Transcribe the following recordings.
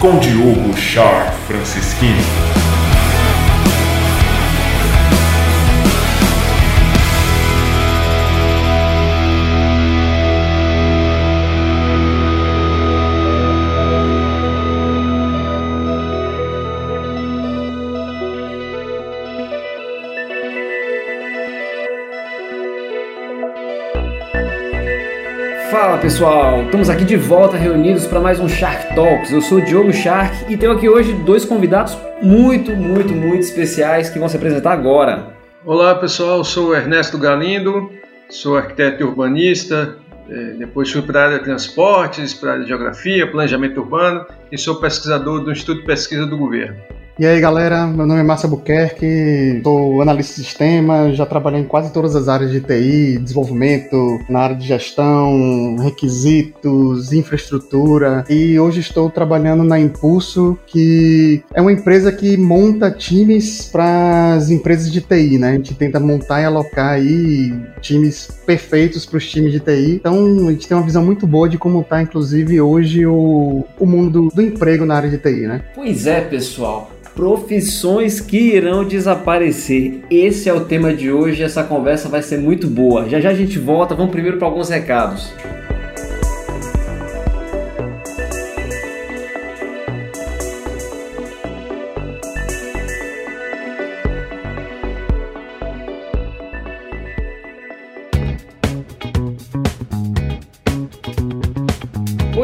com Diogo Sharp Francisquini. Pessoal, estamos aqui de volta reunidos para mais um Shark Talks. Eu sou o Diogo Shark e tenho aqui hoje dois convidados muito, muito, muito especiais que vão se apresentar agora. Olá pessoal, sou Ernesto Galindo, sou arquiteto urbanista, é, depois fui para a área de transportes, para a área de geografia, planejamento urbano e sou pesquisador do Instituto de Pesquisa do Governo. E aí galera, meu nome é Márcio Buquerque, sou analista de sistema, já trabalhei em quase todas as áreas de TI, desenvolvimento, na área de gestão, requisitos, infraestrutura e hoje estou trabalhando na Impulso, que é uma empresa que monta times para as empresas de TI, né? A gente tenta montar e alocar aí times perfeitos para os times de TI. Então a gente tem uma visão muito boa de como está, inclusive, hoje o, o mundo do, do emprego na área de TI, né? Pois é, pessoal profissões que irão desaparecer. Esse é o tema de hoje. Essa conversa vai ser muito boa. Já já a gente volta. Vamos primeiro para alguns recados.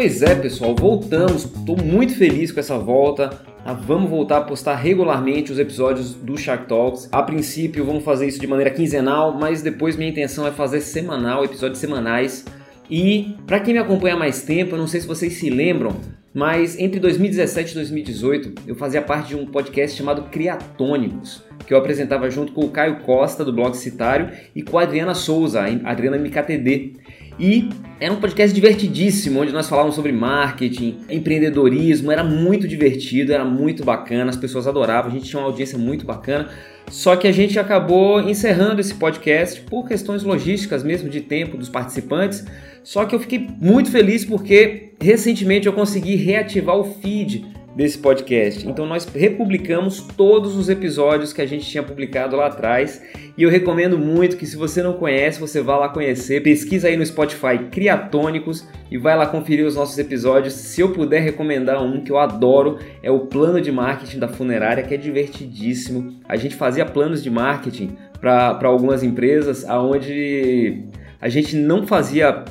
Pois é, pessoal, voltamos. Estou muito feliz com essa volta. Ah, vamos voltar a postar regularmente os episódios do Shark Talks. A princípio, vamos fazer isso de maneira quinzenal, mas depois minha intenção é fazer semanal, episódios semanais. E para quem me acompanha há mais tempo, eu não sei se vocês se lembram, mas entre 2017 e 2018 eu fazia parte de um podcast chamado Criatônicos, que eu apresentava junto com o Caio Costa do blog Citário e com a Adriana Souza, a Adriana MKTD. E era um podcast divertidíssimo, onde nós falávamos sobre marketing, empreendedorismo, era muito divertido, era muito bacana, as pessoas adoravam, a gente tinha uma audiência muito bacana. Só que a gente acabou encerrando esse podcast por questões logísticas mesmo de tempo dos participantes. Só que eu fiquei muito feliz porque recentemente eu consegui reativar o feed desse podcast. Então nós republicamos todos os episódios que a gente tinha publicado lá atrás e eu recomendo muito que se você não conhece, você vá lá conhecer, pesquisa aí no Spotify Criatônicos e vai lá conferir os nossos episódios. Se eu puder recomendar um que eu adoro, é o plano de marketing da funerária, que é divertidíssimo. A gente fazia planos de marketing para algumas empresas aonde a gente não fazia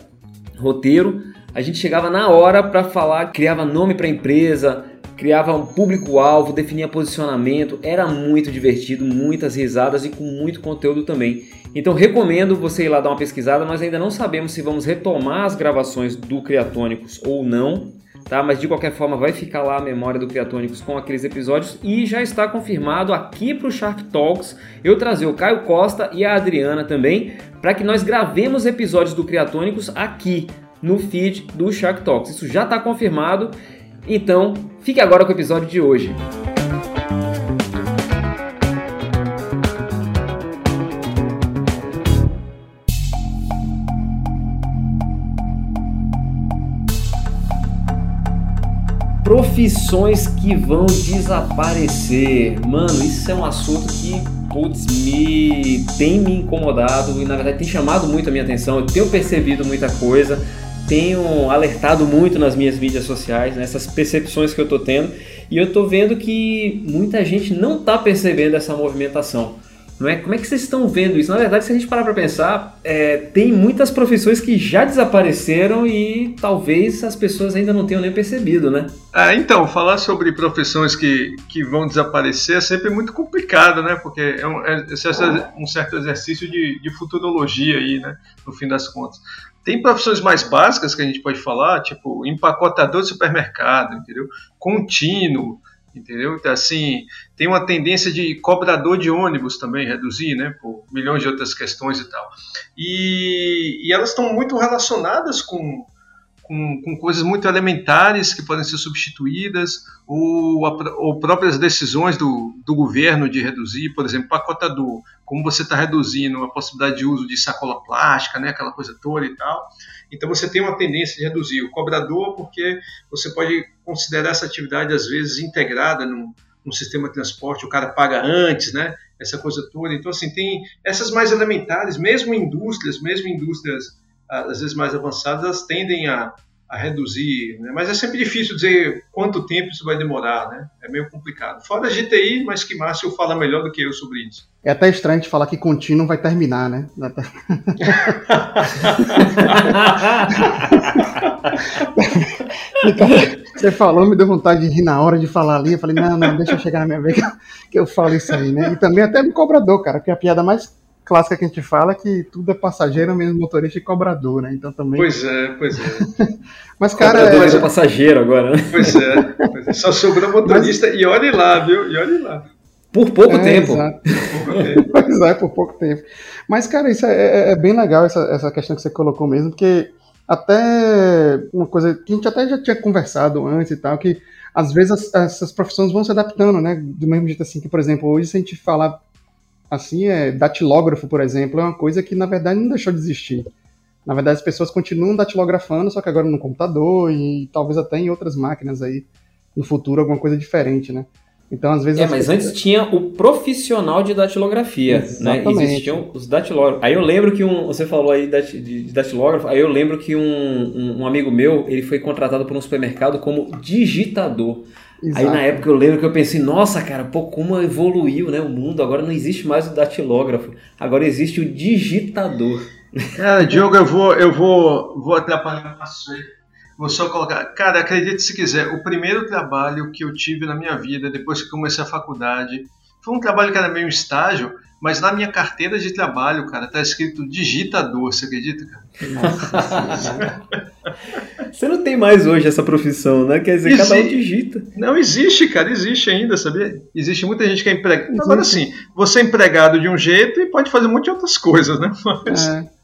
roteiro, a gente chegava na hora para falar, criava nome para a empresa, criava um público-alvo, definia posicionamento, era muito divertido, muitas risadas e com muito conteúdo também. Então recomendo você ir lá dar uma pesquisada, nós ainda não sabemos se vamos retomar as gravações do Criatônicos ou não, tá? Mas de qualquer forma vai ficar lá a memória do Criatônicos com aqueles episódios e já está confirmado aqui para o Shark Talks eu trazer o Caio Costa e a Adriana também para que nós gravemos episódios do Criatônicos aqui no feed do Shark Talks. Isso já está confirmado então, fique agora com o episódio de hoje. Profissões que vão desaparecer. Mano, isso é um assunto que putz, me tem me incomodado e na verdade tem chamado muito a minha atenção. Eu tenho percebido muita coisa tenho alertado muito nas minhas mídias sociais, nessas percepções que eu estou tendo, e eu estou vendo que muita gente não está percebendo essa movimentação. Não é? Como é que vocês estão vendo isso? Na verdade, se a gente parar para pensar, é, tem muitas profissões que já desapareceram e talvez as pessoas ainda não tenham nem percebido, né? Ah, então, falar sobre profissões que, que vão desaparecer é sempre muito complicado, né? Porque é um, é um certo exercício de, de futurologia aí, né? No fim das contas. Tem profissões mais básicas que a gente pode falar, tipo empacotador de supermercado, entendeu? Contínuo, entendeu? Então, assim, tem uma tendência de cobrador de ônibus também reduzir, né? Por milhões de outras questões e tal. E, e elas estão muito relacionadas com, com, com coisas muito elementares que podem ser substituídas, ou, ou próprias decisões do, do governo de reduzir, por exemplo, pacotador, como você está reduzindo a possibilidade de uso de sacola plástica, né, aquela coisa toda e tal. Então você tem uma tendência de reduzir o cobrador, porque você pode considerar essa atividade às vezes integrada num, num sistema de transporte, o cara paga antes, né? Essa coisa toda. Então, assim, tem essas mais elementares, mesmo indústrias, mesmo indústrias às vezes mais avançadas, elas tendem a, a reduzir, né? mas é sempre difícil dizer quanto tempo isso vai demorar, né? É meio complicado. Fora a GTI, mas que Márcio fala melhor do que eu sobre isso. É até estranho de falar que contínuo vai terminar, né? Você falou, me deu vontade de rir na hora de falar ali. Eu falei, não, não, deixa eu chegar na minha vez que eu falo isso aí, né? E também até no cobrador, cara, que é a piada mais clássica que a gente fala é que tudo é passageiro, menos motorista e cobrador, né? Então também. Pois é, pois é. Mas, cara. Cobrador é... é passageiro agora, né? Pois é, pois é. Só sobrou motorista Mas... e olhe lá, viu? E olhe lá. Por pouco é, tempo. Exato. Por pouco tempo. pois é, por pouco tempo. Mas, cara, isso é, é, é, bem legal, essa, essa questão que você colocou mesmo, porque até uma coisa que a gente até já tinha conversado antes e tal, que às vezes as, essas profissões vão se adaptando, né? Do mesmo jeito assim que, por exemplo, hoje se a gente falar assim, é, datilógrafo, por exemplo, é uma coisa que na verdade não deixou de existir. Na verdade, as pessoas continuam datilografando, só que agora no computador e talvez até em outras máquinas aí no futuro alguma coisa diferente, né? Então, às vezes. É, mas antes tinha o profissional de datilografia, né? Exatamente. né? Existiam os datilógrafos. Aí eu lembro que um. Você falou aí de datilógrafo, aí eu lembro que um, um, um amigo meu ele foi contratado por um supermercado como digitador. Exato. Aí na época eu lembro que eu pensei, nossa, cara, pô, como evoluiu né, o mundo, agora não existe mais o datilógrafo, agora existe o digitador. Cara, Diogo, eu vou, eu vou, vou atrapalhar o aí. Vou só colocar. Cara, acredite se quiser, o primeiro trabalho que eu tive na minha vida, depois que comecei a faculdade, foi um trabalho que era meio estágio, mas na minha carteira de trabalho, cara, tá escrito digitador, você acredita, cara? Nossa, você não tem mais hoje essa profissão, né? Quer dizer, Exi... cada um digita. Não existe, cara, existe ainda, sabia? Existe muita gente que é empregado. Agora sim, você é empregado de um jeito e pode fazer muitas outras coisas, né? Mas... É.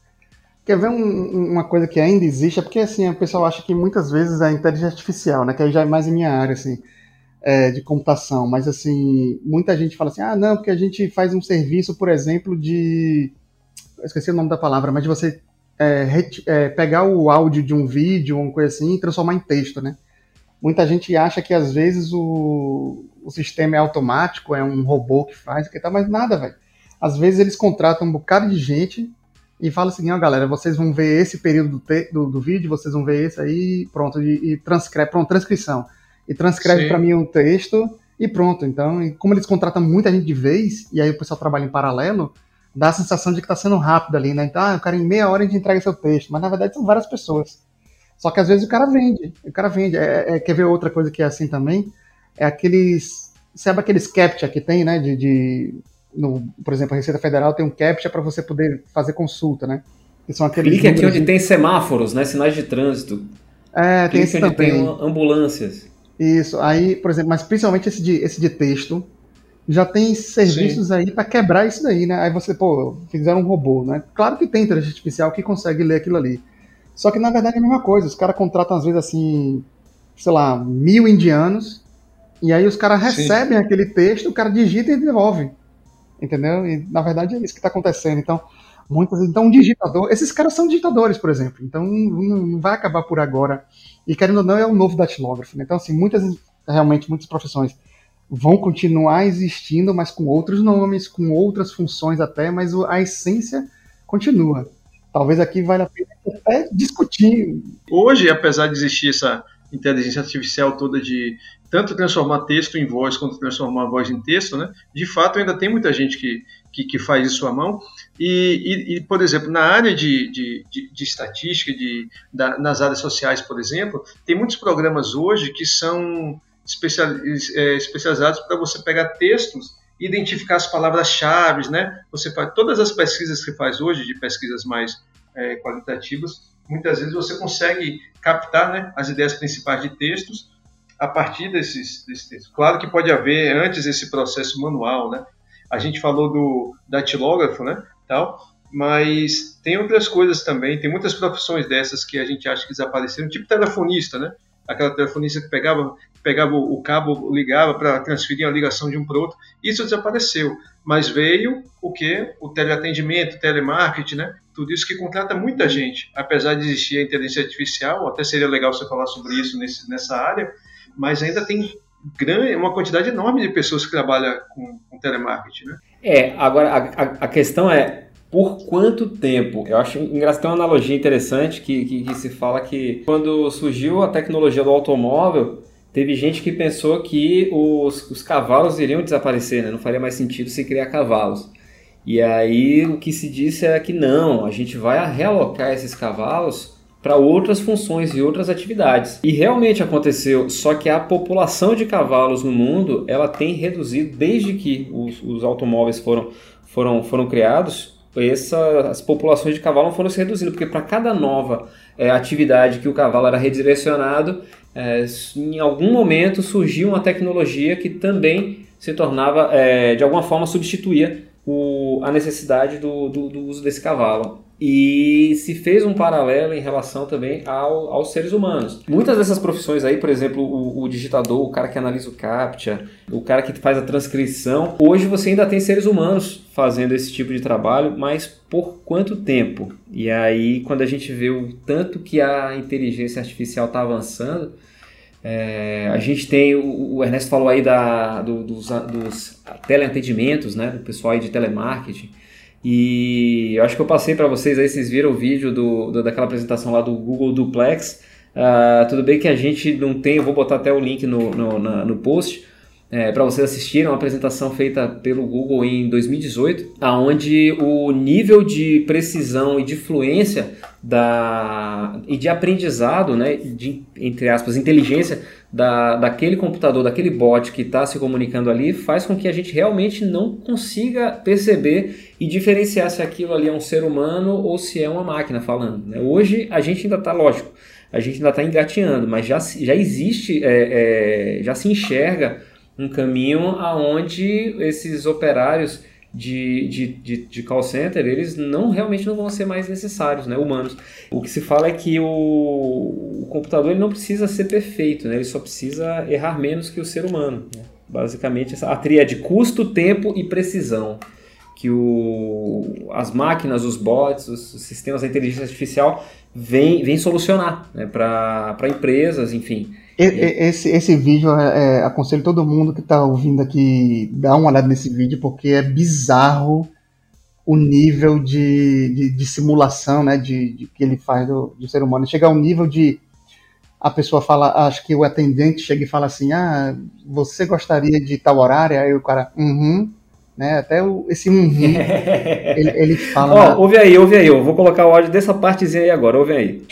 Quer ver um, uma coisa que ainda existe? É porque assim, o pessoal acha que muitas vezes a inteligência artificial, né? Que aí já é mais em minha área, assim, é, de computação. Mas assim, muita gente fala assim, ah, não, porque a gente faz um serviço, por exemplo, de. Eu esqueci o nome da palavra, mas de você é, é, pegar o áudio de um vídeo, uma coisa assim, e transformar em texto, né? Muita gente acha que às vezes o, o sistema é automático, é um robô que faz, que tá, mas nada, velho. Às vezes eles contratam um bocado de gente e fala assim, ó, galera, vocês vão ver esse período do, do, do vídeo, vocês vão ver esse aí, pronto, e, e transcreve, pronto, transcrição. E transcreve para mim um texto e pronto. Então, e como eles contratam muita gente de vez, e aí o pessoal trabalha em paralelo, dá a sensação de que está sendo rápido ali, né? Então, ah, o cara em meia hora a gente entrega seu texto, mas na verdade são várias pessoas. Só que às vezes o cara vende, o cara vende. É, é, quer ver outra coisa que é assim também? É aqueles, sabe aqueles captcha que tem, né, de, de no, por exemplo, a Receita Federal tem um CAPTCHA para você poder fazer consulta, né? Que são aqueles Clique aqui onde de... tem semáforos, né? Sinais de trânsito. É, tem Clique esse onde também. tem ambulâncias. Isso, aí, por exemplo, mas principalmente esse de, esse de texto, já tem serviços Sim. aí para quebrar isso daí, né? Aí você, pô, fizeram um robô, né? Claro que tem inteligência artificial que consegue ler aquilo ali. Só que na verdade é a mesma coisa. Os caras contratam às vezes assim, sei lá, mil indianos, e aí os caras recebem Sim. aquele texto, o cara digita e devolve entendeu? E na verdade é isso que está acontecendo. Então, muitas, então um digitador, esses caras são digitadores, por exemplo. Então não, vai acabar por agora. E querendo ou não é o novo datilógrafo. Né? Então assim, muitas realmente muitas profissões vão continuar existindo, mas com outros nomes, com outras funções até, mas a essência continua. Talvez aqui valha a pena até discutir. Hoje, apesar de existir essa inteligência artificial toda de tanto transformar texto em voz quanto transformar a voz em texto, né? De fato, ainda tem muita gente que, que, que faz isso à mão. E, e, e, por exemplo, na área de, de, de, de estatística, de, da, nas áreas sociais, por exemplo, tem muitos programas hoje que são é, especializados para você pegar textos e identificar as palavras-chave, né? Você faz todas as pesquisas que faz hoje, de pesquisas mais é, qualitativas, muitas vezes você consegue captar né, as ideias principais de textos a partir desses, desses textos. Claro que pode haver antes esse processo manual, né? A gente falou do datilógrafo, né? Tal, Mas tem outras coisas também, tem muitas profissões dessas que a gente acha que desapareceram, tipo telefonista, né? Aquela telefonista que pegava, pegava o cabo, ligava para transferir a ligação de um para outro. Isso desapareceu, mas veio o que? O teleatendimento, telemarketing, né? Tudo isso que contrata muita gente. Apesar de existir a inteligência artificial, até seria legal você falar sobre isso nesse, nessa área, mas ainda tem grande, uma quantidade enorme de pessoas que trabalham com, com telemarketing, né? É, agora a, a, questão é por quanto tempo? Eu acho engraçado, tem uma analogia interessante que, que, que, se fala que quando surgiu a tecnologia do automóvel, teve gente que pensou que os, os cavalos iriam desaparecer, né? não faria mais sentido se criar cavalos. E aí o que se disse é que não, a gente vai realocar esses cavalos para outras funções e outras atividades. E realmente aconteceu, só que a população de cavalos no mundo ela tem reduzido desde que os, os automóveis foram, foram, foram criados. Essa, as populações de cavalo foram se reduzindo, porque para cada nova é, atividade que o cavalo era redirecionado, é, em algum momento surgiu uma tecnologia que também se tornava, é, de alguma forma, substituía o, a necessidade do, do, do uso desse cavalo e se fez um paralelo em relação também ao, aos seres humanos. Muitas dessas profissões aí, por exemplo, o, o, digitador, o cara que analisa o CAPTCHA, o cara que faz a transcrição, hoje você ainda tem seres humanos fazendo esse tipo de trabalho, mas por quanto tempo? E aí, quando a gente vê o tanto que a inteligência artificial está avançando, é, a gente tem, o, o Ernesto falou aí da, do, dos, dos teleatendimentos, né, do pessoal aí de telemarketing, e eu acho que eu passei para vocês aí, vocês viram o vídeo do, do, daquela apresentação lá do Google Duplex. Uh, tudo bem que a gente não tem, eu vou botar até o link no, no, na, no post, é, para vocês assistirem, uma apresentação feita pelo Google em 2018, aonde o nível de precisão e de fluência da, e de aprendizado, né, de, entre aspas, inteligência da, daquele computador, daquele bot que está se comunicando ali, faz com que a gente realmente não consiga perceber e diferenciar se aquilo ali é um ser humano ou se é uma máquina falando. Né? Hoje a gente ainda está, lógico, a gente ainda está engateando, mas já, já existe, é, é, já se enxerga um caminho aonde esses operários de, de, de, de, call center, eles não realmente não vão ser mais necessários, né, humanos. O que se fala é que o, o computador ele não precisa ser perfeito, né, ele só precisa errar menos que o ser humano. Né? Basicamente, essa, a tríade custo, tempo e precisão. Que o, as máquinas, os bots, os, os sistemas da inteligência artificial vêm vem solucionar né, para empresas, enfim. Esse, esse vídeo, é, é, aconselho todo mundo que está ouvindo aqui dar uma olhada nesse vídeo, porque é bizarro o nível de, de, de simulação né, de, de, que ele faz do, do ser humano. Chega ao nível de a pessoa fala, acho que o atendente chega e fala assim, ah, você gostaria de tal horário? Aí o cara, uhum, né? Até o, esse uhum, ele, ele fala. Ó, oh, ouve aí, ouve aí, eu vou colocar o áudio dessa partezinha aí agora, ouve aí.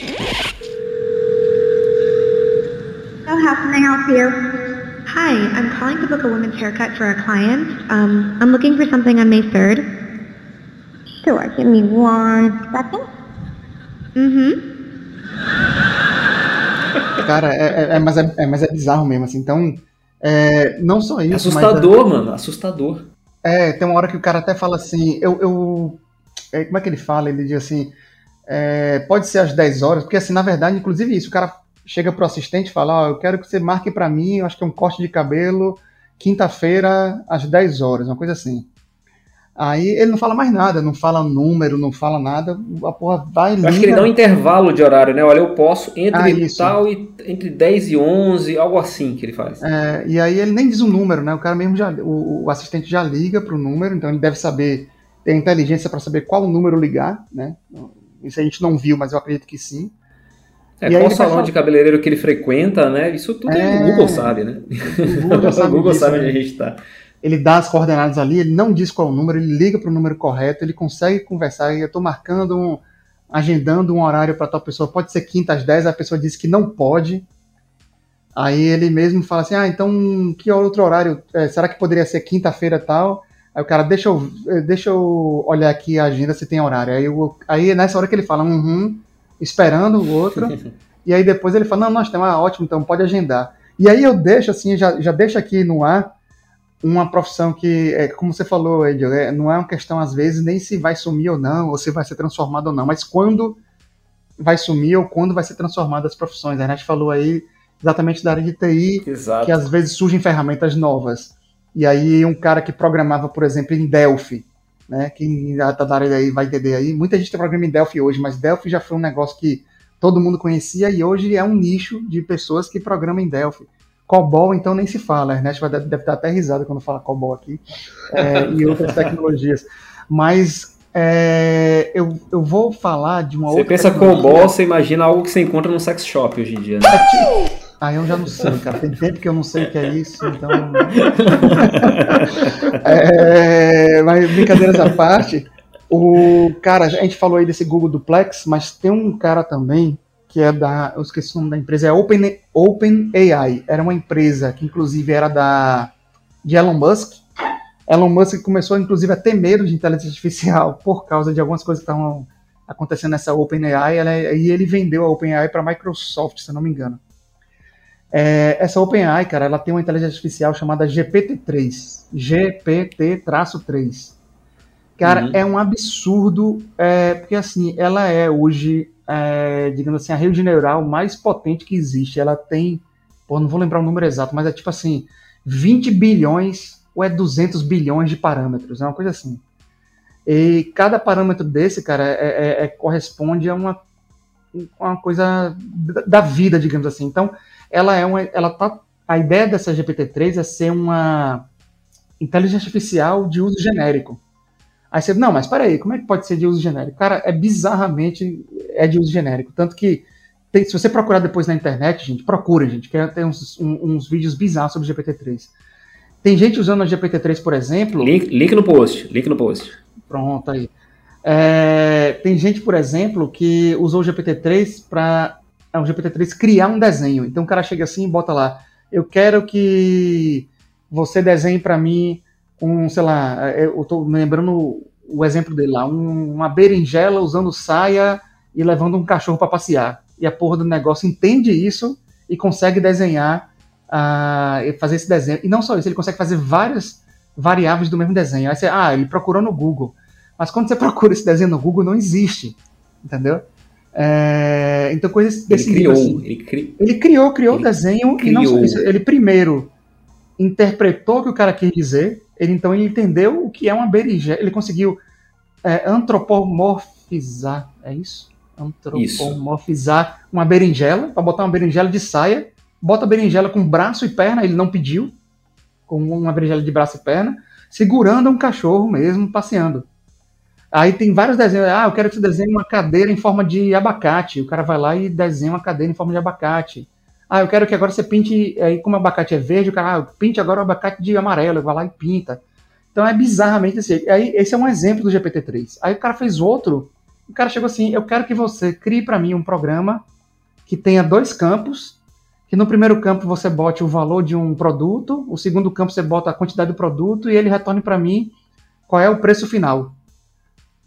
How can I help you? Hi, I'm calling to book a women's haircut for a client. Um, I'm looking for something on May 3rd. Sure, give me one second. Uhum. Cara, é, é, é, mas é, é, mas é bizarro mesmo, assim. Então, é, não só isso. Assustador, mas, mano, assustador. É, tem uma hora que o cara até fala assim, eu. eu é, como é que ele fala? Ele diz assim, é, pode ser às 10 horas, porque assim, na verdade, inclusive isso, o cara chega pro assistente e fala, ó, oh, eu quero que você marque para mim, eu acho que é um corte de cabelo, quinta-feira, às 10 horas, uma coisa assim. Aí ele não fala mais nada, não fala número, não fala nada, a porra vai liga. Acho que ele dá um intervalo de horário, né? Olha, eu posso entre ah, tal e entre 10 e 11, algo assim que ele faz. É, e aí ele nem diz o número, né? O cara mesmo já, o, o assistente já liga pro número, então ele deve saber, ter inteligência para saber qual número ligar, né? Isso a gente não viu, mas eu acredito que sim. É, e qual salão de cabeleireiro que ele frequenta, né? Isso tudo é... o Google sabe, né? O Google, sabe, o Google disso, sabe onde né? a gente está. Ele dá as coordenadas ali, ele não diz qual é o número, ele liga para o número correto, ele consegue conversar. Eu estou marcando, um, agendando um horário para tal pessoa, pode ser quinta às 10, a pessoa diz que não pode. Aí ele mesmo fala assim: ah, então que outro horário? É, será que poderia ser quinta-feira tal? Aí o cara, deixa eu, deixa eu olhar aqui a agenda se tem horário. Aí, eu, aí nessa hora que ele fala, uhum, esperando o outro. e aí depois ele fala, não, nós temos, ah, ótimo, então pode agendar. E aí eu deixo assim, já, já deixo aqui no ar uma profissão que, é, como você falou, Edil, é, não é uma questão, às vezes, nem se vai sumir ou não, ou se vai ser transformado ou não, mas quando vai sumir ou quando vai ser transformada as profissões. A gente falou aí exatamente da área de TI, Exato. que às vezes surgem ferramentas novas. E aí um cara que programava, por exemplo, em Delphi, né? Quem já tá da área aí vai entender aí. Muita gente programa em Delphi hoje, mas Delphi já foi um negócio que todo mundo conhecia e hoje é um nicho de pessoas que programam em Delphi. COBOL, então, nem se fala. A Ernesto deve, deve estar até risada quando fala COBOL aqui. É, e outras tecnologias. Mas é, eu, eu vou falar de uma Você outra. pensa tecnologia. COBOL, você imagina algo que você encontra no sex shop hoje em dia, né? Ah, eu já não sei, cara. Tem tempo que eu não sei o que é isso, então. É, mas brincadeiras à parte, o cara, a gente falou aí desse Google Duplex, mas tem um cara também que é da, eu esqueci o nome da empresa, é Open, Open AI. Era uma empresa que inclusive era da de Elon Musk. Elon Musk começou inclusive a ter medo de inteligência artificial por causa de algumas coisas que estavam acontecendo nessa OpenAI, ela- e ele vendeu a OpenAI para a Microsoft, se eu não me engano. É, essa OpenAI, cara, ela tem uma inteligência artificial chamada GPT-3. GPT-3. Cara, Uhum. é um absurdo, é, porque assim, ela é hoje, é, digamos assim, a rede neural mais potente que existe. Ela tem, pô, não vou lembrar o número exato, mas é tipo assim, 20 bilhões ou é 200 bilhões de parâmetros, é uma coisa assim. E cada parâmetro desse, cara, é, é- é- corresponde a uma, uma coisa da- da vida, digamos assim. Então, ela é uma, ela tá, a ideia dessa GPT-3 é ser uma inteligência artificial de uso genérico. Aí você, não, mas peraí, como é que pode ser de uso genérico? Cara, é bizarramente é de uso genérico. Tanto que, tem- se você procurar depois na internet, gente, procura, gente, que tem uns, um- uns vídeos bizarros sobre GPT-3. Tem gente usando a GPT-3, por exemplo. Link, link no post, link no post. Pronto aí. É, tem gente, por exemplo, que usou o GPT-3 para o GPT-3 criar um desenho. Então o cara chega assim e bota lá: Eu quero que você desenhe para mim um, sei lá, eu tô me lembrando o exemplo dele lá, um- uma berinjela usando saia e levando um cachorro para passear. E a porra do negócio entende isso e consegue desenhar, e fazer esse desenho. E não só isso, ele consegue fazer várias variáveis do mesmo desenho. Aí você, ah, ele procurou no Google. Mas quando você procura esse desenho no Google, não existe. Entendeu? É, então, coisas Ele desse criou, nível, assim. ele cri... Ele criou, criou Ele o desenho e não criou. isso. Ele primeiro interpretou o que o cara quis dizer. Ele então ele entendeu o que é uma berinjela. Ele conseguiu é, antropomorfizar. É isso? Antropomorfizar uma berinjela para botar uma berinjela de saia. Bota a berinjela com braço e perna. Ele não pediu, com uma berinjela de braço e perna, segurando um cachorro mesmo passeando. Aí tem vários desenhos. Ah, eu quero que você desenhe uma cadeira em forma de abacate. O cara vai lá e desenha uma cadeira em forma de abacate. Ah, eu quero que agora você pinte. Aí, como o abacate é verde, o cara, ah, pinte agora o abacate de amarelo. Vai lá e pinta. Então é bizarramente assim. Aí, esse é um exemplo do GPT-3. Aí o cara fez outro. O cara chegou assim: eu quero que você crie para mim um programa que tenha dois campos. Que no primeiro campo você bote o valor de um produto, o segundo campo você bota a quantidade do produto e ele retorne para mim qual é o preço final.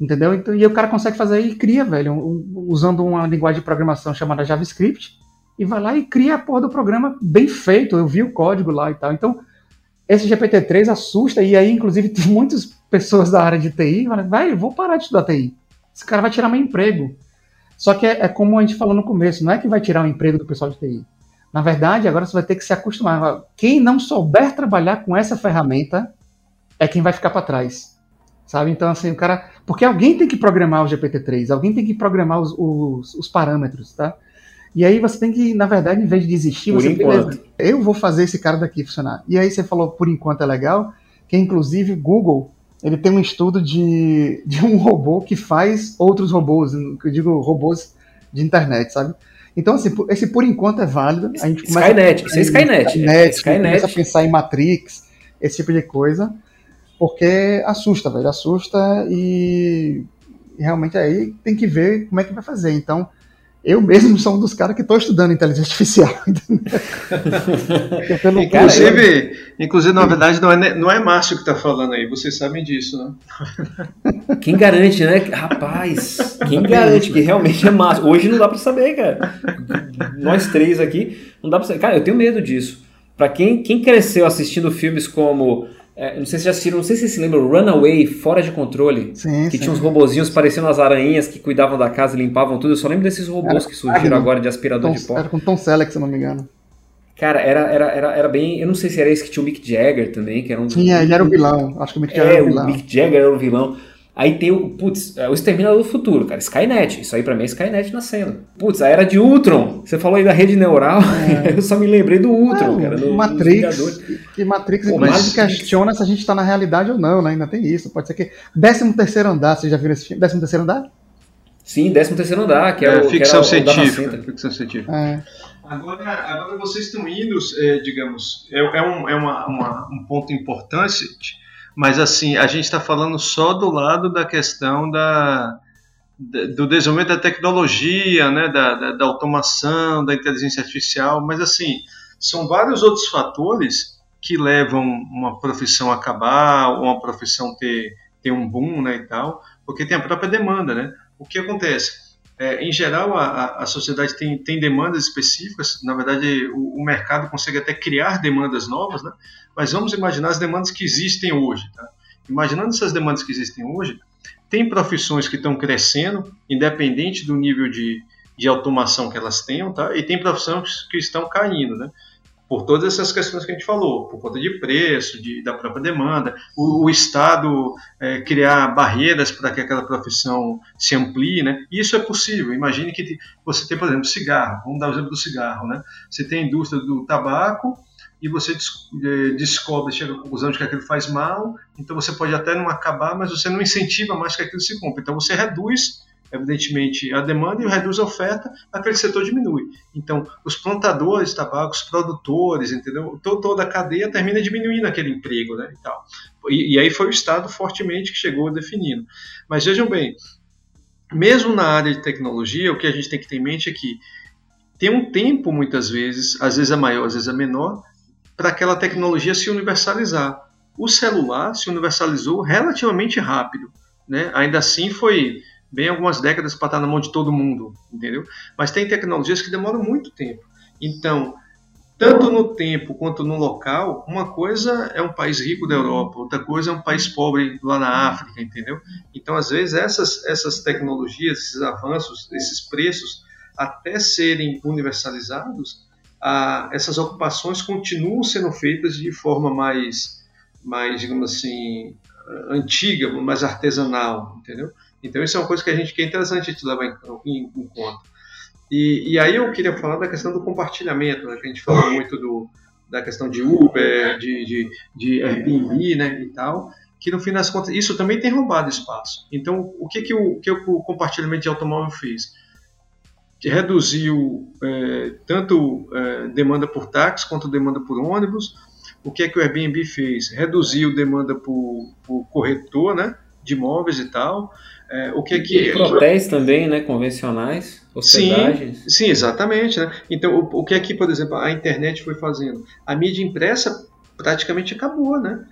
Entendeu? Então, e o cara consegue fazer e cria, velho, um- usando uma linguagem de programação chamada JavaScript, e vai lá e cria a porra do programa bem feito. Eu vi o código lá e tal. Então, esse GPT-3 assusta, e aí, inclusive, tem muitas pessoas da área de TI falam, vai, vou parar de estudar TI. Esse cara vai tirar meu emprego. Só que é, é como a gente falou no começo, não é que vai tirar o emprego do pessoal de TI. Na verdade, agora você vai ter que se acostumar. Quem não souber trabalhar com essa ferramenta é quem vai ficar para trás. Sabe? Então, assim, o cara. Porque alguém tem que programar o GPT-3, alguém tem que programar os, os, os parâmetros, tá? E aí você tem que, na verdade, em vez de desistir, Por você enquanto. beleza, eu vou fazer esse cara daqui funcionar. E aí você falou, por enquanto é legal, que inclusive Google, ele tem um estudo de, de um robô que faz outros robôs, que eu digo robôs de internet, sabe? Então, assim, esse por enquanto é válido. A gente Skynet, isso é Skynet. Skynet, Skynet. começa a pensar em Matrix, esse tipo de coisa, porque assusta, velho, assusta e e realmente aí tem que ver como é que vai fazer. Então, eu mesmo sou um dos caras que estou estudando inteligência artificial. pelo Cara, Inclusive, inclusive, na verdade, não é, não é Márcio que está falando aí, vocês sabem disso, né? Quem garante, né? Rapaz, quem garante que realmente é massa? Hoje não dá pra saber, cara. Nós três aqui, não dá pra saber. Cara, eu tenho medo disso. Pra quem, quem cresceu assistindo filmes como É, não sei se já assistiram, não sei se vocês se lembram, Runaway, Fora de Controle. Sim, que sim. tinha uns robozinhos parecendo as aranhas que cuidavam da casa e limpavam tudo. Eu só lembro desses robôs Era que surgiram agora de aspirador Tom, de pó. era com Tom Selleck, se eu não me engano. Cara, era, era, era, era bem. Eu não sei se era esse que tinha o Mick Jagger também, que era um. Tinha, ele era o vilão. Acho que o Mick Jagger É, era o o vilão. Mick Jagger era o vilão. Aí tem o, putz, é o Exterminador do Futuro, cara, Skynet. Isso aí pra mim é Skynet nascendo. Putz, a era de Ultron. Você falou aí da rede neural, eu só me lembrei do Ultron, cara. do- É. Matrix, que Matrix Pô, mas- questiona se a gente tá na realidade ou não, né? Ainda tem isso. Pode ser que. 13 terceiro andar, vocês já viram esse filme? 13 terceiro andar? Sim, 13 terceiro andar, que é, É, o ficção científica. Ficção científica. É. Agora, agora vocês estão indo, é, digamos, é, é um, é uma- uma- um ponto importante, mas assim, a gente está falando só do lado da questão da, do desenvolvimento da tecnologia, né, da, da, da automação, da inteligência artificial, mas assim, são vários outros fatores que levam uma profissão a acabar, ou uma profissão ter, ter um boom né, e tal, porque tem a própria demanda, né? O que acontece? É, em geral, a, a- sociedade tem, tem demandas específicas. Na verdade, o, o mercado consegue até criar demandas novas, né? Mas vamos imaginar as demandas que existem hoje. Tá? Imaginando essas demandas que existem hoje, tem profissões que estão crescendo, independente do nível de, de automação que elas tenham, tá? E tem profissões que estão caindo, né? Por todas essas questões que a gente falou, por conta de preço, de, da própria demanda, o, o Estado é, criar barreiras para que aquela profissão se amplie, né? Isso é possível. Imagine que você tem, por exemplo, cigarro. Vamos dar o exemplo do cigarro, né? Você tem a indústria do tabaco e você eh, descobre, chega à conclusão de que aquilo faz mal, então você pode até não acabar, mas você não incentiva mais que aquilo se compre. Então você reduz, evidentemente, a demanda e reduz a oferta, aquele setor diminui. Então, os plantadores de tabaco, os produtores, entendeu? To- Toda a cadeia termina diminuindo aquele emprego, né? E, tal. E, e aí foi o Estado fortemente que chegou definindo. Mas vejam bem, mesmo na área de tecnologia, o que a gente tem que ter em mente é que tem um tempo, muitas vezes, às vezes é maior, às vezes é menor, para aquela tecnologia se universalizar. O celular se universalizou relativamente rápido. Né? Ainda assim, foi bem algumas décadas para estar na mão de todo mundo, entendeu? Mas tem tecnologias que demoram muito tempo. Então, tanto no tempo quanto no local, uma coisa é um país rico da Europa, outra coisa é um país pobre lá na África, entendeu? Então, às vezes, essas, essas tecnologias, esses avanços, esses preços, até serem universalizados, ah, essas ocupações continuam sendo feitas de forma mais, mais digamos assim, antiga, mais artesanal, entendeu? Então, isso é uma coisa que a gente que é interessante a gente levar em, em, em conta. E, e, aí eu queria falar da questão do compartilhamento, né, que a gente falou muito do, da questão de Uber, de, de, de Airbnb, né, e tal, que no fim das contas, isso também tem roubado espaço. Então, o que, que, o, que o compartilhamento de automóvel fez? Reduziu é, tanto é, demanda por táxi quanto demanda por ônibus. O que é que o Airbnb fez? Reduziu demanda por, por corretor, né, de imóveis e tal. É, o que é que e hotéis também, né, convencionais, hospedagens. Sim, sim, exatamente, né? Então, o, o que é que, por exemplo, a internet foi fazendo? A mídia impressa praticamente acabou, né?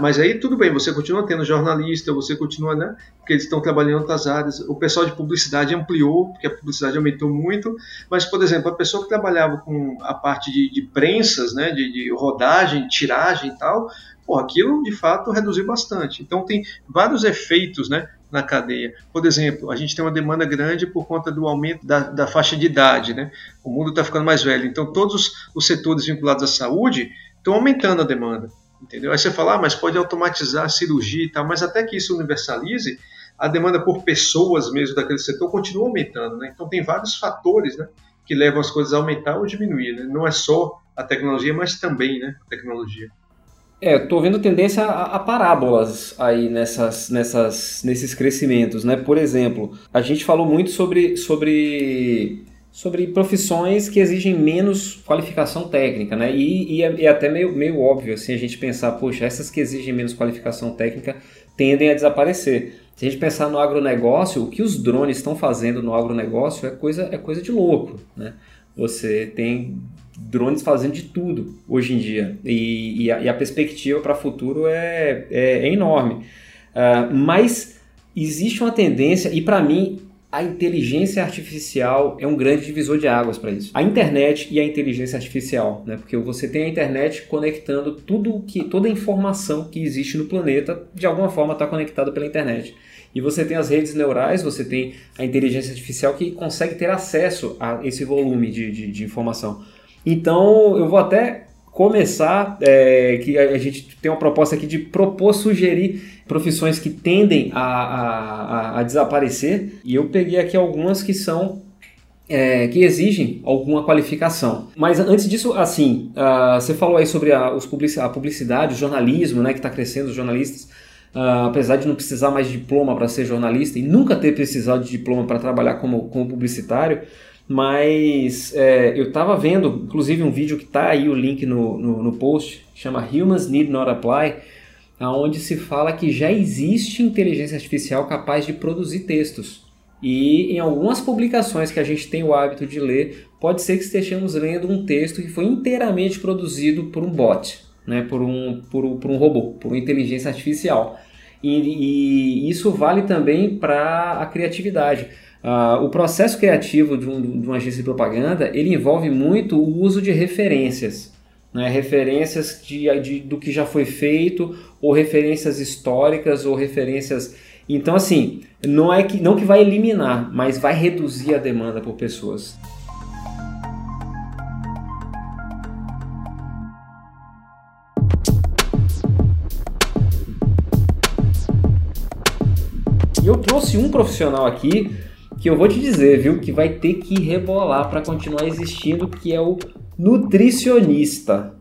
Mas aí tudo bem, você continua tendo jornalista, você continua, né? Porque eles estão trabalhando em outras áreas. O pessoal de publicidade ampliou, porque a publicidade aumentou muito. Mas, por exemplo, a pessoa que trabalhava com a parte de, de prensas, né? De, de, rodagem, tiragem e tal, pô, aquilo de fato reduziu bastante. Então tem vários efeitos, né? Na cadeia. Por exemplo, a gente tem uma demanda grande por conta do aumento da, da faixa de idade, né? O mundo está ficando mais velho. Então todos os, setores vinculados à saúde estão aumentando a demanda. Entendeu? Aí você fala, ah, mas pode automatizar a cirurgia e tal, mas até que isso universalize, a demanda por pessoas mesmo daquele setor continua aumentando. Né? Então tem vários fatores né, que levam as coisas a aumentar ou diminuir. Né? Não é só a tecnologia, mas também né, a tecnologia. É, tô vendo tendência a, a, parábolas aí nessas, nessas, nesses crescimentos, né? Por exemplo, a gente falou muito sobre, sobre sobre profissões que exigem menos qualificação técnica, né? E, e, é, é, até meio, meio óbvio assim a gente pensar, poxa, essas que exigem menos qualificação técnica tendem a desaparecer. Se a gente pensar no agronegócio, o que os drones estão fazendo no agronegócio é coisa, é coisa de louco, né? Você tem drones fazendo de tudo hoje em dia e, e, a, e a, perspectiva para o futuro é, é, é enorme. Uh, mas existe uma tendência, e para mim a inteligência artificial é um grande divisor de águas para isso. A internet e a inteligência artificial, né? Porque você tem a internet conectando tudo que toda a informação que existe no planeta de alguma forma está conectada pela internet. E você tem as redes neurais, você tem a inteligência artificial que consegue ter acesso a esse volume de, de, de informação. Então eu vou até começar, é, que a gente tem uma proposta aqui de propor, sugerir profissões que tendem a, a, a desaparecer, e eu peguei aqui algumas que são é, que exigem alguma qualificação. Mas antes disso, assim, uh, você falou aí sobre a, os publici a publicidade, o jornalismo, né, que está crescendo, os jornalistas, uh, apesar de não precisar mais de diploma para ser jornalista e nunca ter precisado de diploma para trabalhar como, como publicitário, mas é, eu estava vendo, inclusive, um vídeo que está aí o link no, no, no post, chama Humans Need Not Apply, onde se fala que já existe inteligência artificial capaz de produzir textos. E em algumas publicações que a gente tem o hábito de ler, pode ser que estejamos lendo um texto que foi inteiramente produzido por um bot, né? por, um, por, por um robô, por uma inteligência artificial. E, e isso vale também para a criatividade. Uh, o processo criativo de, um, de uma agência de propaganda ele envolve muito o uso de referências né, referências de, de, do que já foi feito, ou referências históricas, ou referências. Então, assim, não é que não que vai eliminar, mas vai reduzir a demanda por pessoas. E eu trouxe um profissional aqui que eu vou te dizer, viu, que vai ter que rebolar para continuar existindo, que é o nutricionista.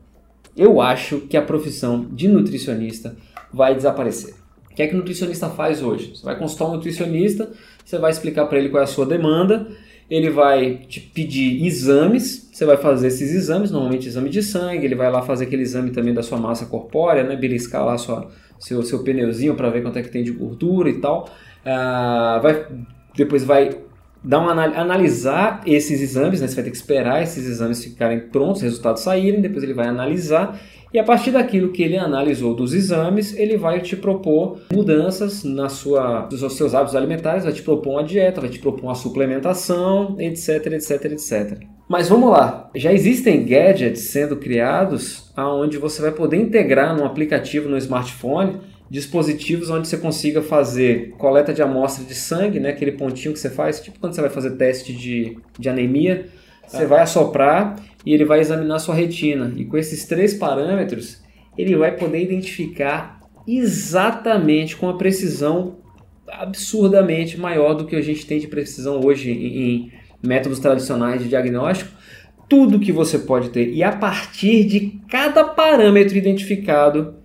Eu acho que a profissão de nutricionista vai desaparecer. O que é que o nutricionista faz hoje? Você vai consultar um nutricionista, você vai explicar para ele qual é a sua demanda, ele vai te pedir exames, você vai fazer esses exames, normalmente exame de sangue, ele vai lá fazer aquele exame também da sua massa corpórea, né, beliscar lá sua, seu, seu pneuzinho para ver quanto é que tem de gordura e tal. Uh, vai, depois vai dar uma, analisar esses exames, né? Você vai ter que esperar esses exames ficarem prontos, os resultados saírem, depois ele vai analisar e a partir daquilo que ele analisou dos exames, ele vai te propor mudanças na sua, nos seus hábitos alimentares, vai te propor uma dieta, vai te propor uma suplementação, etc, etc, etc. Mas vamos lá, já existem gadgets sendo criados aonde você vai poder integrar num aplicativo no smartphone dispositivos onde você consiga fazer coleta de amostra de sangue, né, aquele pontinho que você faz, tipo quando você vai fazer teste de, de anemia, você vai assoprar e ele vai examinar sua retina. E com esses três parâmetros, ele vai poder identificar exatamente com a precisão absurdamente maior do que a gente tem de precisão hoje em, em métodos tradicionais de diagnóstico, tudo que você pode ter. E a partir de cada parâmetro identificado,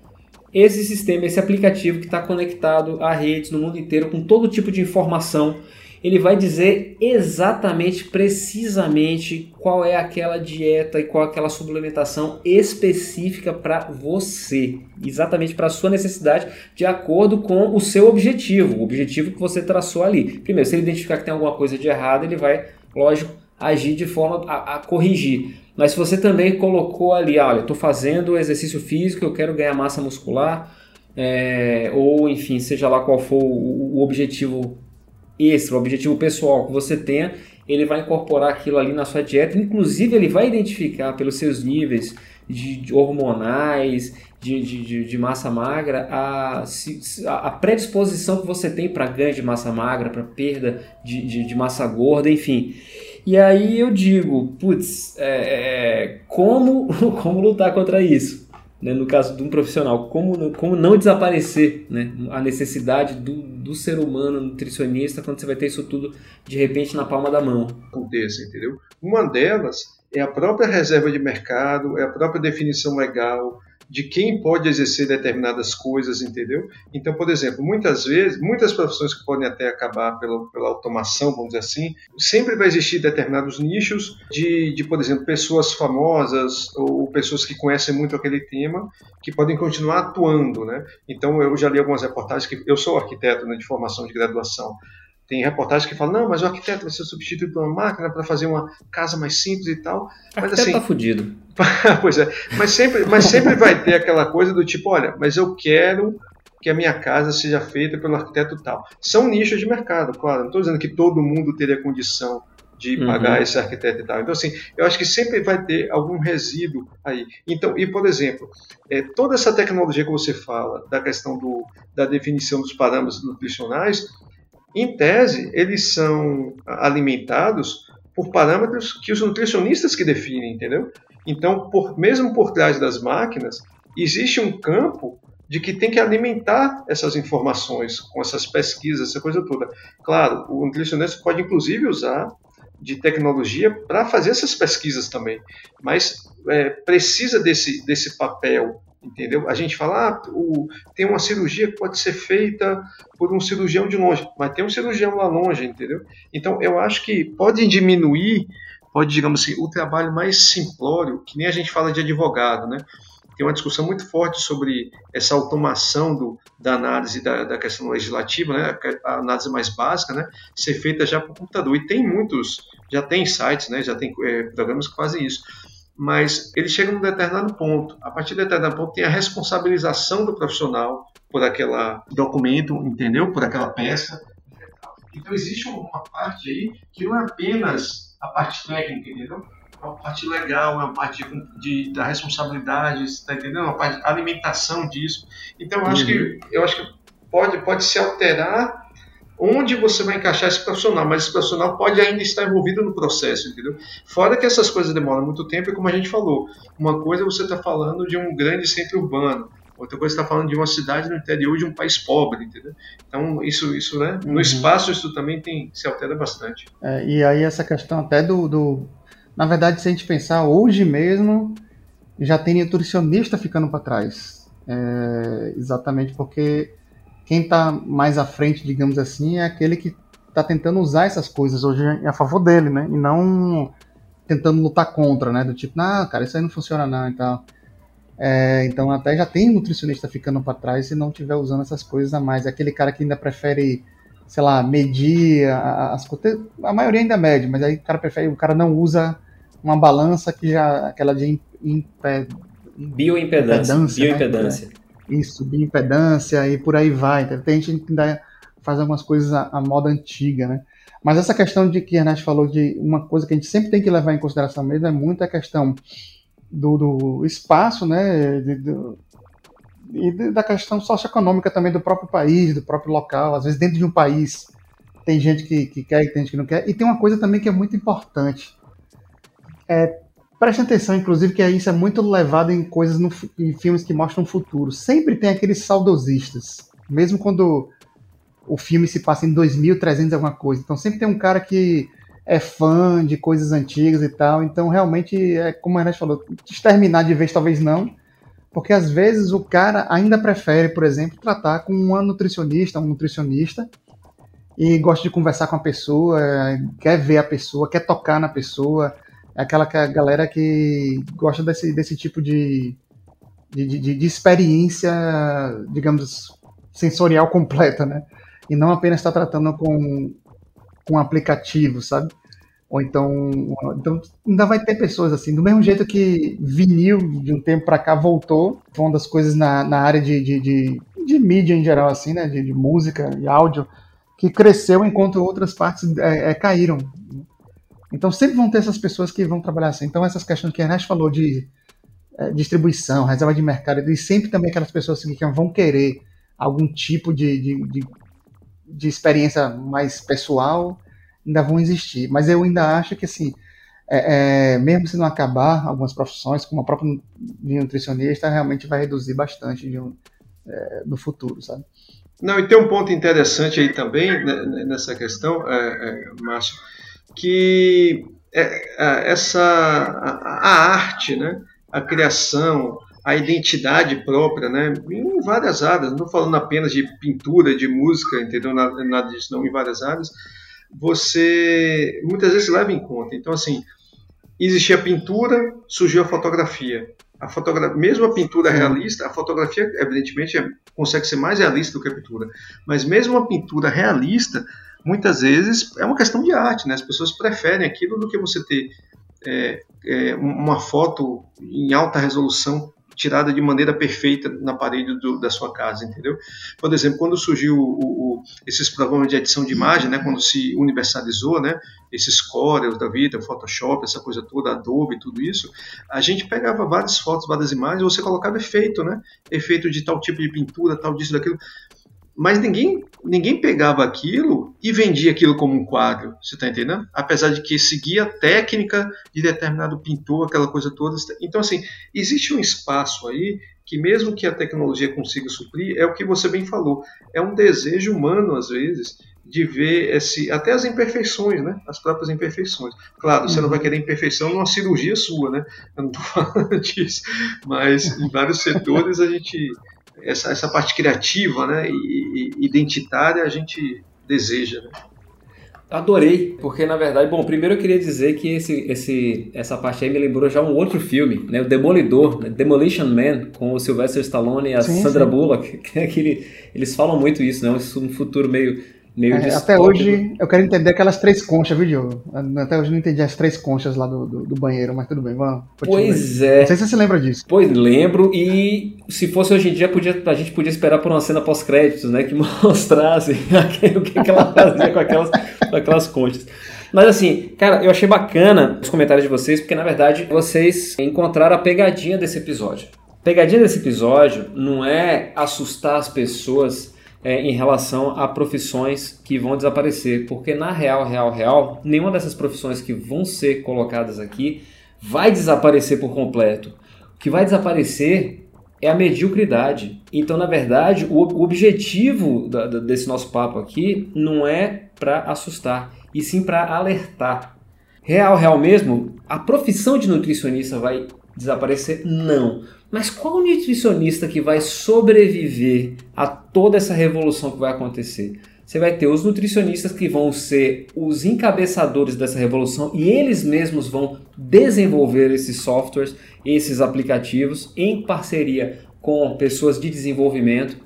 esse sistema, esse aplicativo que está conectado a redes no mundo inteiro com todo tipo de informação, ele vai dizer exatamente, precisamente qual é aquela dieta e qual é aquela suplementação específica para você, exatamente para a sua necessidade, de acordo com o seu objetivo, o objetivo que você traçou ali. Primeiro, se ele identificar que tem alguma coisa de errado, ele vai, lógico, agir de forma a, a corrigir. Mas se você também colocou ali, olha, estou fazendo exercício físico, eu quero ganhar massa muscular, é, ou enfim, seja lá qual for o, o objetivo extra, o objetivo pessoal que você tenha, ele vai incorporar aquilo ali na sua dieta. Inclusive, ele vai identificar pelos seus níveis de, hormonais, de, de, de, massa magra, a, a predisposição que você tem para ganho de massa magra, para perda de massa gorda, enfim. E aí eu digo, putz, é, é, como, como lutar contra isso? Né? No caso de um profissional, como, como não desaparecer né? a necessidade do, do ser humano nutricionista quando você vai ter isso tudo de repente na palma da mão? Aconteça, entendeu? Uma delas é a própria reserva de mercado, é a própria definição legal, de quem pode exercer determinadas coisas, entendeu? Então, por exemplo, muitas vezes, muitas profissões que podem até acabar pela, pela automação, vamos dizer assim, sempre vai existir determinados nichos de, de, por exemplo, pessoas famosas ou pessoas que conhecem muito aquele tema que podem continuar atuando, né? Então, eu já li algumas reportagens que eu sou arquiteto né, de formação de graduação. Tem reportagens que falam, não, mas o arquiteto vai ser substituído por uma máquina para fazer uma casa mais simples e tal. Mas arquiteto assim, tá fudido. pois é, mas sempre, mas sempre vai ter aquela coisa do tipo, olha, mas eu quero que a minha casa seja feita pelo arquiteto tal. São nichos de mercado, claro. Não estou dizendo que todo mundo teria condição de uhum. pagar esse arquiteto e tal. Então, assim, eu acho que sempre vai ter algum resíduo aí. Então, e por exemplo, é, toda essa tecnologia que você fala da questão do, da definição dos parâmetros nutricionais, em tese, eles são alimentados por parâmetros que os nutricionistas que definem, entendeu? Então, por, mesmo por trás das máquinas, existe um campo de que tem que alimentar essas informações com essas pesquisas, essa coisa toda. Claro, o nutricionista pode inclusive usar de tecnologia para fazer essas pesquisas também, mas é, precisa desse, desse papel, entendeu? A gente fala, ah, o, tem uma cirurgia que pode ser feita por um cirurgião de longe, mas tem um cirurgião lá longe, entendeu? Então, eu acho que pode diminuir, pode, digamos assim, o trabalho mais simplório, que nem a gente fala de advogado, né? tem uma discussão muito forte sobre essa automação do, da análise da, da, questão legislativa, né, a análise mais básica, né, ser feita já por computador. E tem muitos, já tem sites, né, já tem é, programas que fazem isso. Mas ele chega num determinado ponto. A partir de determinado ponto tem a responsabilização do profissional por aquele documento, entendeu? Por aquela peça. Então existe uma parte aí que não é apenas a parte técnica, entendeu? é uma parte legal, é uma parte de, de da responsabilidade, está entendendo? É uma parte de alimentação disso. Então eu acho uhum. que eu acho que pode pode se alterar onde você vai encaixar esse profissional, mas esse profissional pode ainda estar envolvido no processo, entendeu? Fora que essas coisas demoram muito tempo, e como a gente falou, uma coisa é você está falando de um grande centro urbano, outra coisa está falando de uma cidade no interior de um país pobre, entendeu? Então isso, isso, né? No uhum. espaço isso também tem se altera bastante. É, e aí essa questão até do, do na verdade, se a gente pensar, hoje mesmo já tem nutricionista ficando para trás. É, exatamente porque quem está mais à frente, digamos assim, é aquele que está tentando usar essas coisas hoje a favor dele, né? E não tentando lutar contra, né? Do tipo, não, cara, isso aí não funciona não e tal. É, então até já tem nutricionista ficando para trás se não estiver usando essas coisas a mais. É aquele cara que ainda prefere sei lá, medir as coisas. A maioria ainda mede, mas aí o cara prefere, o cara não usa uma balança que já. aquela de imped, bioimpedância. Bioimpedância. Né? Isso, bioimpedância e por aí vai. Tem gente que ainda faz algumas coisas à, à moda antiga, né? Mas essa questão de que a Ernest falou de uma coisa que a gente sempre tem que levar em consideração mesmo é muito a questão do, do espaço, né? De, do, e da questão socioeconômica também do próprio país, do próprio local. Às vezes, dentro de um país, tem gente que, que quer e tem gente que não quer. E tem uma coisa também que é muito importante. É, preste atenção, inclusive, que isso é muito levado em coisas, no, em filmes que mostram o futuro. Sempre tem aqueles saudosistas. Mesmo quando o filme se passa em 2300 alguma coisa. Então sempre tem um cara que é fã de coisas antigas e tal. Então realmente, é como a Ernest falou, exterminar de vez talvez não, porque às vezes o cara ainda prefere, por exemplo, tratar com uma nutricionista, um nutricionista, e gosta de conversar com a pessoa, quer ver a pessoa, quer tocar na pessoa. É aquela que a galera que gosta desse, desse tipo de, de, de, de experiência, digamos, sensorial completa, né? E não apenas estar tá tratando com, com um aplicativo, sabe? Ou então, então ainda vai ter pessoas assim, do mesmo jeito que vinil de um tempo para cá voltou, foi uma das coisas na, na área de, de, de, de mídia em geral, assim, né, de, de, música e áudio, que cresceu enquanto outras partes é, é, caíram. Então sempre vão ter essas pessoas que vão trabalhar assim. Então essas questões que a Ernest falou de é, distribuição, reserva de mercado, e sempre também aquelas pessoas assim, que vão querer algum tipo de, de, de, de experiência mais pessoal, ainda vão existir. Mas eu ainda acho que, assim, é, é, mesmo se não acabar algumas profissões, como a própria nutricionista, realmente vai reduzir bastante um, é, no futuro, sabe? Não, e tem um ponto interessante aí também né, nessa questão, é, é, Márcio, que é, essa a, a, arte, né, a criação, a identidade própria, né, em várias áreas, não estou falando apenas de pintura, de música, entendeu? Nada, nada disso, não, em várias áreas, você muitas vezes leva em conta. Então, assim, existia a pintura, surgiu a fotografia. A fotogra mesmo a pintura realista, a fotografia, evidentemente, é, consegue ser mais realista do que a pintura. Mas mesmo a pintura realista, muitas vezes, é uma questão de arte. Né? As pessoas preferem aquilo do que você ter é, é, uma foto em alta resolução tirada de maneira perfeita na parede do, da sua casa, entendeu? Por exemplo, quando surgiu o, o, esses programas de edição de imagem, né, quando se universalizou, né, esses Corel da vida, Photoshop, essa coisa toda, Adobe, tudo isso, a gente pegava várias fotos, várias imagens, você colocava efeito, né, efeito de tal tipo de pintura, tal disso, daquilo, mas ninguém ninguém pegava aquilo e vendia aquilo como um quadro, você está entendendo? Apesar de que seguia a técnica de determinado pintor, aquela coisa toda. Então, assim, existe um espaço aí que, mesmo que a tecnologia consiga suprir, é o que você bem falou, é um desejo humano, às vezes, de ver esse, até as imperfeições, né? As próprias imperfeições. Claro, você não vai querer imperfeição numa cirurgia sua, né? Eu não estou falando disso, mas em vários setores a gente essa, essa parte criativa né, e, e identitária a gente deseja. Né? Adorei, porque na verdade, bom, primeiro eu queria dizer que esse, esse, essa parte aí me lembrou já um outro filme, né, o Demolidor, né, Demolition Man, com o Sylvester Stallone e a sim, Sandra sim. Bullock, que é aquele, eles falam muito isso, né, um futuro meio meio é, Até hoje eu quero entender aquelas três conchas, viu, Diogo? Até hoje eu não entendi as três conchas lá do, do, do banheiro, mas tudo bem, vamos. Pois é. Não sei se você lembra disso. Pois lembro, e se fosse hoje em dia, podia, a gente podia esperar por uma cena pós-créditos, né? Que mostrasse o que, que ela fazia com aquelas, com aquelas conchas. Mas assim, cara, eu achei bacana os comentários de vocês, porque na verdade vocês encontraram a pegadinha desse episódio. A pegadinha desse episódio não é assustar as pessoas é, em relação a profissões que vão desaparecer, porque na real, real, real, nenhuma dessas profissões que vão ser colocadas aqui vai desaparecer por completo. O que vai desaparecer é a mediocridade. Então, na verdade, o, objetivo da, da, desse nosso papo aqui não é para assustar, e sim para alertar. Real, real mesmo, a profissão de nutricionista vai desaparecer? Não. Mas qual nutricionista que vai sobreviver a toda essa revolução que vai acontecer? Você vai ter os nutricionistas que vão ser os encabeçadores dessa revolução e eles mesmos vão desenvolver esses softwares, esses aplicativos em parceria com pessoas de desenvolvimento.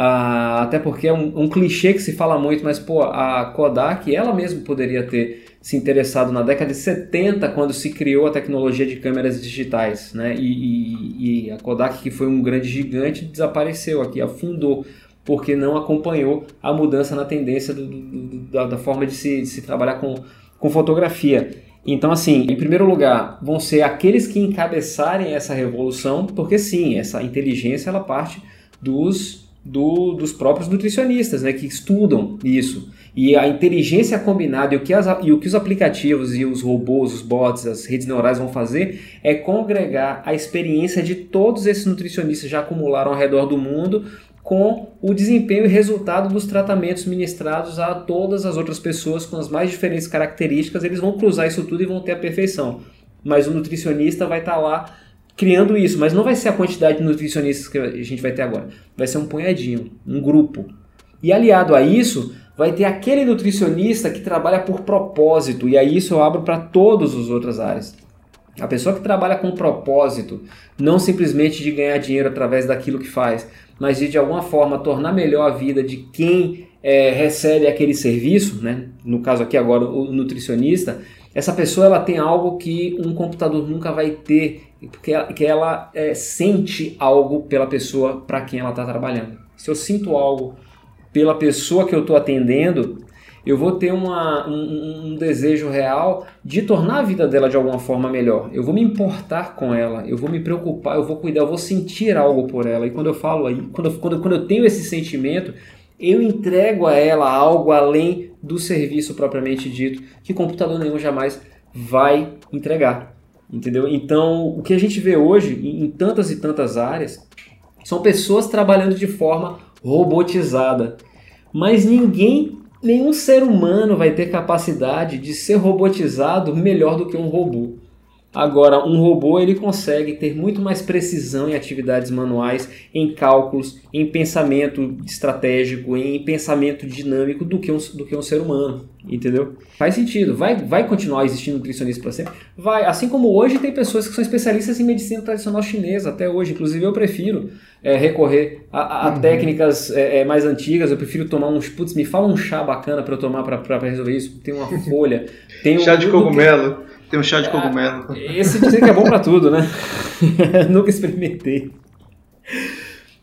Ah, até porque é um, um, clichê que se fala muito, mas pô, a Kodak ela mesma poderia ter se interessado na década de 70, quando se criou a tecnologia de câmeras digitais. Né? E, e, e a Kodak, que foi um grande gigante, desapareceu aqui, afundou, porque não acompanhou a mudança na tendência do, do, da, da, forma de se, de se trabalhar com, com fotografia. Então, assim, em primeiro lugar, vão ser aqueles que encabeçarem essa revolução, porque sim, essa inteligência ela parte dos do, dos próprios nutricionistas, né, que estudam isso. E a inteligência combinada e o, que as, e o que os aplicativos e os robôs, os bots, as redes neurais vão fazer é congregar a experiência de todos esses nutricionistas já acumularam ao redor do mundo com o desempenho e resultado dos tratamentos ministrados a todas as outras pessoas com as mais diferentes características. Eles vão cruzar isso tudo e vão ter a perfeição. Mas o nutricionista vai estar tá lá criando isso, mas não vai ser a quantidade de nutricionistas que a gente vai ter agora. Vai ser um punhadinho, um grupo. E aliado a isso, vai ter aquele nutricionista que trabalha por propósito, e aí isso eu abro para todas as outras áreas. A pessoa que trabalha com propósito, não simplesmente de ganhar dinheiro através daquilo que faz, mas de de alguma forma tornar melhor a vida de quem é, recebe aquele serviço, né? no caso aqui agora o nutricionista, essa pessoa ela tem algo que um computador nunca vai ter, porque ela, que ela é, sente algo pela pessoa para quem ela está trabalhando. Se eu sinto algo pela pessoa que eu estou atendendo, eu vou ter uma, um, um, desejo real de tornar a vida dela de alguma forma melhor. Eu vou me importar com ela, eu vou me preocupar, eu vou cuidar, eu vou sentir algo por ela. E quando eu falo aí, quando, quando, quando eu tenho esse sentimento, eu entrego a ela algo além do serviço propriamente dito, que computador nenhum jamais vai entregar. Entendeu? Então, o que a gente vê hoje em tantas e tantas áreas são pessoas trabalhando de forma robotizada. Mas ninguém, nenhum ser humano vai ter capacidade de ser robotizado melhor do que um robô. Agora, um robô ele consegue ter muito mais precisão em atividades manuais, em cálculos, em pensamento estratégico, em pensamento dinâmico do que um, do que um ser humano, entendeu? Faz sentido. Vai, vai continuar existindo nutricionista para sempre? Vai. Assim como hoje tem pessoas que são especialistas em medicina tradicional chinesa, até hoje. Inclusive eu prefiro é, recorrer a, a uhum. técnicas é, é, mais antigas. Eu prefiro tomar uns... Putz, me fala um chá bacana para eu tomar para resolver isso. Tem uma folha. Tem chá de cogumelo. Tem um chá de cogumelo. Esse dizem que é bom pra tudo, né? Nunca experimentei.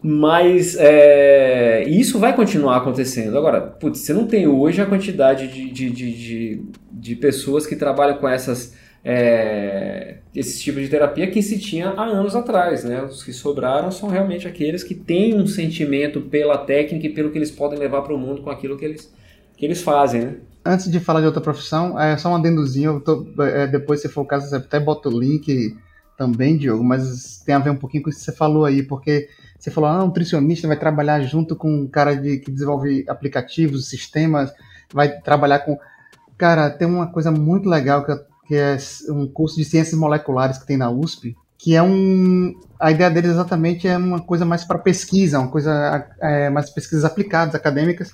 Mas é, isso vai continuar acontecendo. Agora, putz, você não tem hoje a quantidade de, de, de, de, de pessoas que trabalham com essas, é, esse tipo de terapia que se tinha há anos atrás. Né? Os que sobraram são realmente aqueles que têm um sentimento pela técnica e pelo que eles podem levar para o mundo com aquilo que eles, que eles fazem. Né? Antes de falar de outra profissão, é só um adendozinho. Tô, é, depois, se for o caso, você até bota o link também, Diogo, mas tem a ver um pouquinho com isso que você falou aí, porque você falou, ah, um nutricionista vai trabalhar junto com um cara de, que desenvolve aplicativos, sistemas, vai trabalhar com. Cara, tem uma coisa muito legal que, que é um curso de ciências moleculares que tem na USP, que é um. A ideia deles exatamente é uma coisa mais para pesquisa, uma coisa é, mais pesquisas aplicadas, acadêmicas,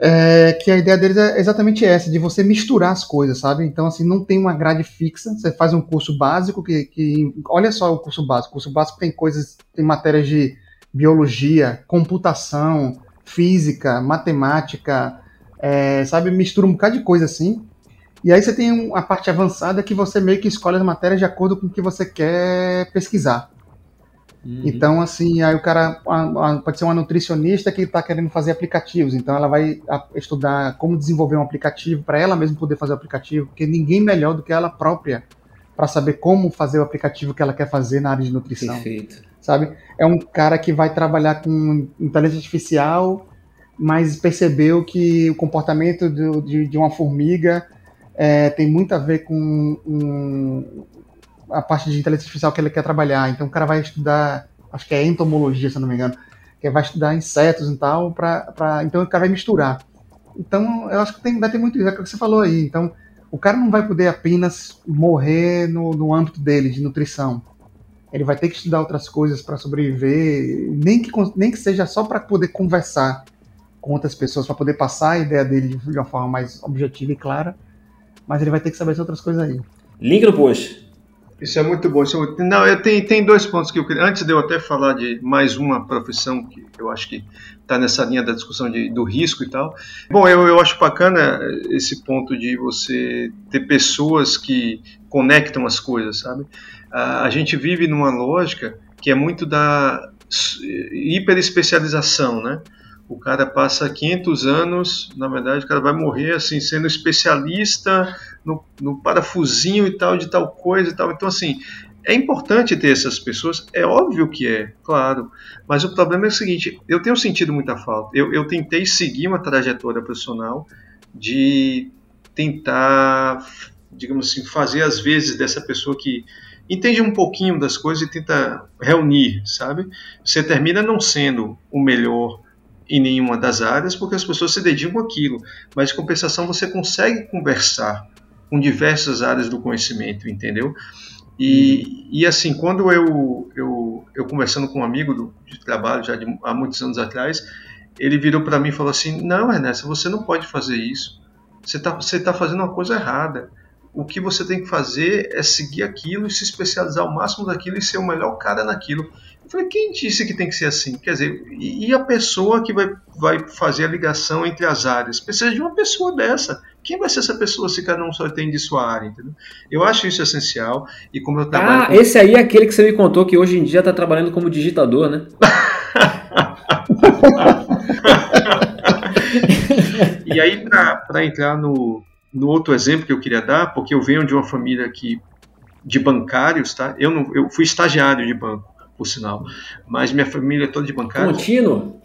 é, que a ideia deles é exatamente essa, de você misturar as coisas, sabe? Então, assim, não tem uma grade fixa, você faz um curso básico que, que olha só o curso básico, o curso básico tem coisas, tem matérias de biologia, computação, física, matemática, é, sabe? Mistura um bocado de coisa assim, e aí você tem a parte avançada que você meio que escolhe as matérias de acordo com o que você quer pesquisar. Uhum. Então, assim, aí o cara pode ser uma nutricionista que está querendo fazer aplicativos, então ela vai estudar como desenvolver um aplicativo para ela mesma poder fazer o aplicativo, porque ninguém melhor do que ela própria para saber como fazer o aplicativo que ela quer fazer na área de nutrição. Perfeito. Sabe? É um cara que vai trabalhar com inteligência artificial, mas percebeu que o comportamento do, de, de, uma formiga é, tem muito a ver com um, a parte de inteligência artificial que ele quer trabalhar. Então o cara vai estudar, acho que é entomologia, se não me engano, que vai estudar insetos e tal, pra, pra, então o cara vai misturar. Então eu acho que tem, vai ter muito isso, é o que você falou aí. Então o cara não vai poder apenas morrer no, no âmbito dele, de nutrição. Ele vai ter que estudar outras coisas para sobreviver, nem que, nem que seja só para poder conversar com outras pessoas, para poder passar a ideia dele de uma forma mais objetiva e clara. Mas ele vai ter que saber outras coisas aí. Link no post. Isso é muito bom. Isso é. Não, eu tenho, tem dois pontos que eu queria. Antes de eu até falar de mais uma profissão que eu acho que está nessa linha da discussão de, do risco e tal. Bom, eu, eu acho bacana esse ponto de você ter pessoas que conectam as coisas, sabe? A, a gente vive numa lógica que é muito da hiperespecialização, né? O cara passa 500 anos, na verdade, o cara vai morrer assim, sendo especialista no, no, parafusinho e tal, de tal coisa e tal. Então, assim, é importante ter essas pessoas, é óbvio que é, claro, mas o problema é o seguinte: eu tenho sentido muita falta. Eu, eu tentei seguir uma trajetória profissional de tentar, digamos assim, fazer às vezes dessa pessoa que entende um pouquinho das coisas e tenta reunir, sabe? Você termina não sendo o melhor em nenhuma das áreas, porque as pessoas se dedicam àquilo, mas de compensação você consegue conversar com diversas áreas do conhecimento, entendeu? E, e assim, quando eu, eu, eu conversando com um amigo do, de trabalho, já de, há muitos anos atrás, ele virou para mim e falou assim: Não, Ernesto, você não pode fazer isso. Você está você tá fazendo uma coisa errada. O que você tem que fazer é seguir aquilo e se especializar ao máximo daquilo e ser o melhor cara naquilo. Eu falei, quem disse que tem que ser assim? Quer dizer, e a pessoa que vai, vai fazer a ligação entre as áreas? Precisa de uma pessoa dessa. Quem vai ser essa pessoa se cada um só tem de sua área? Entendeu? Eu acho isso essencial. E como eu trabalho. Ah, com... esse aí é aquele que você me contou que hoje em dia está trabalhando como digitador, né? e aí, para entrar no, no outro exemplo que eu queria dar, porque eu venho de uma família que de bancários, tá? Eu não, eu fui estagiário de banco por sinal. Mas minha família é toda de bancário. Contínuo?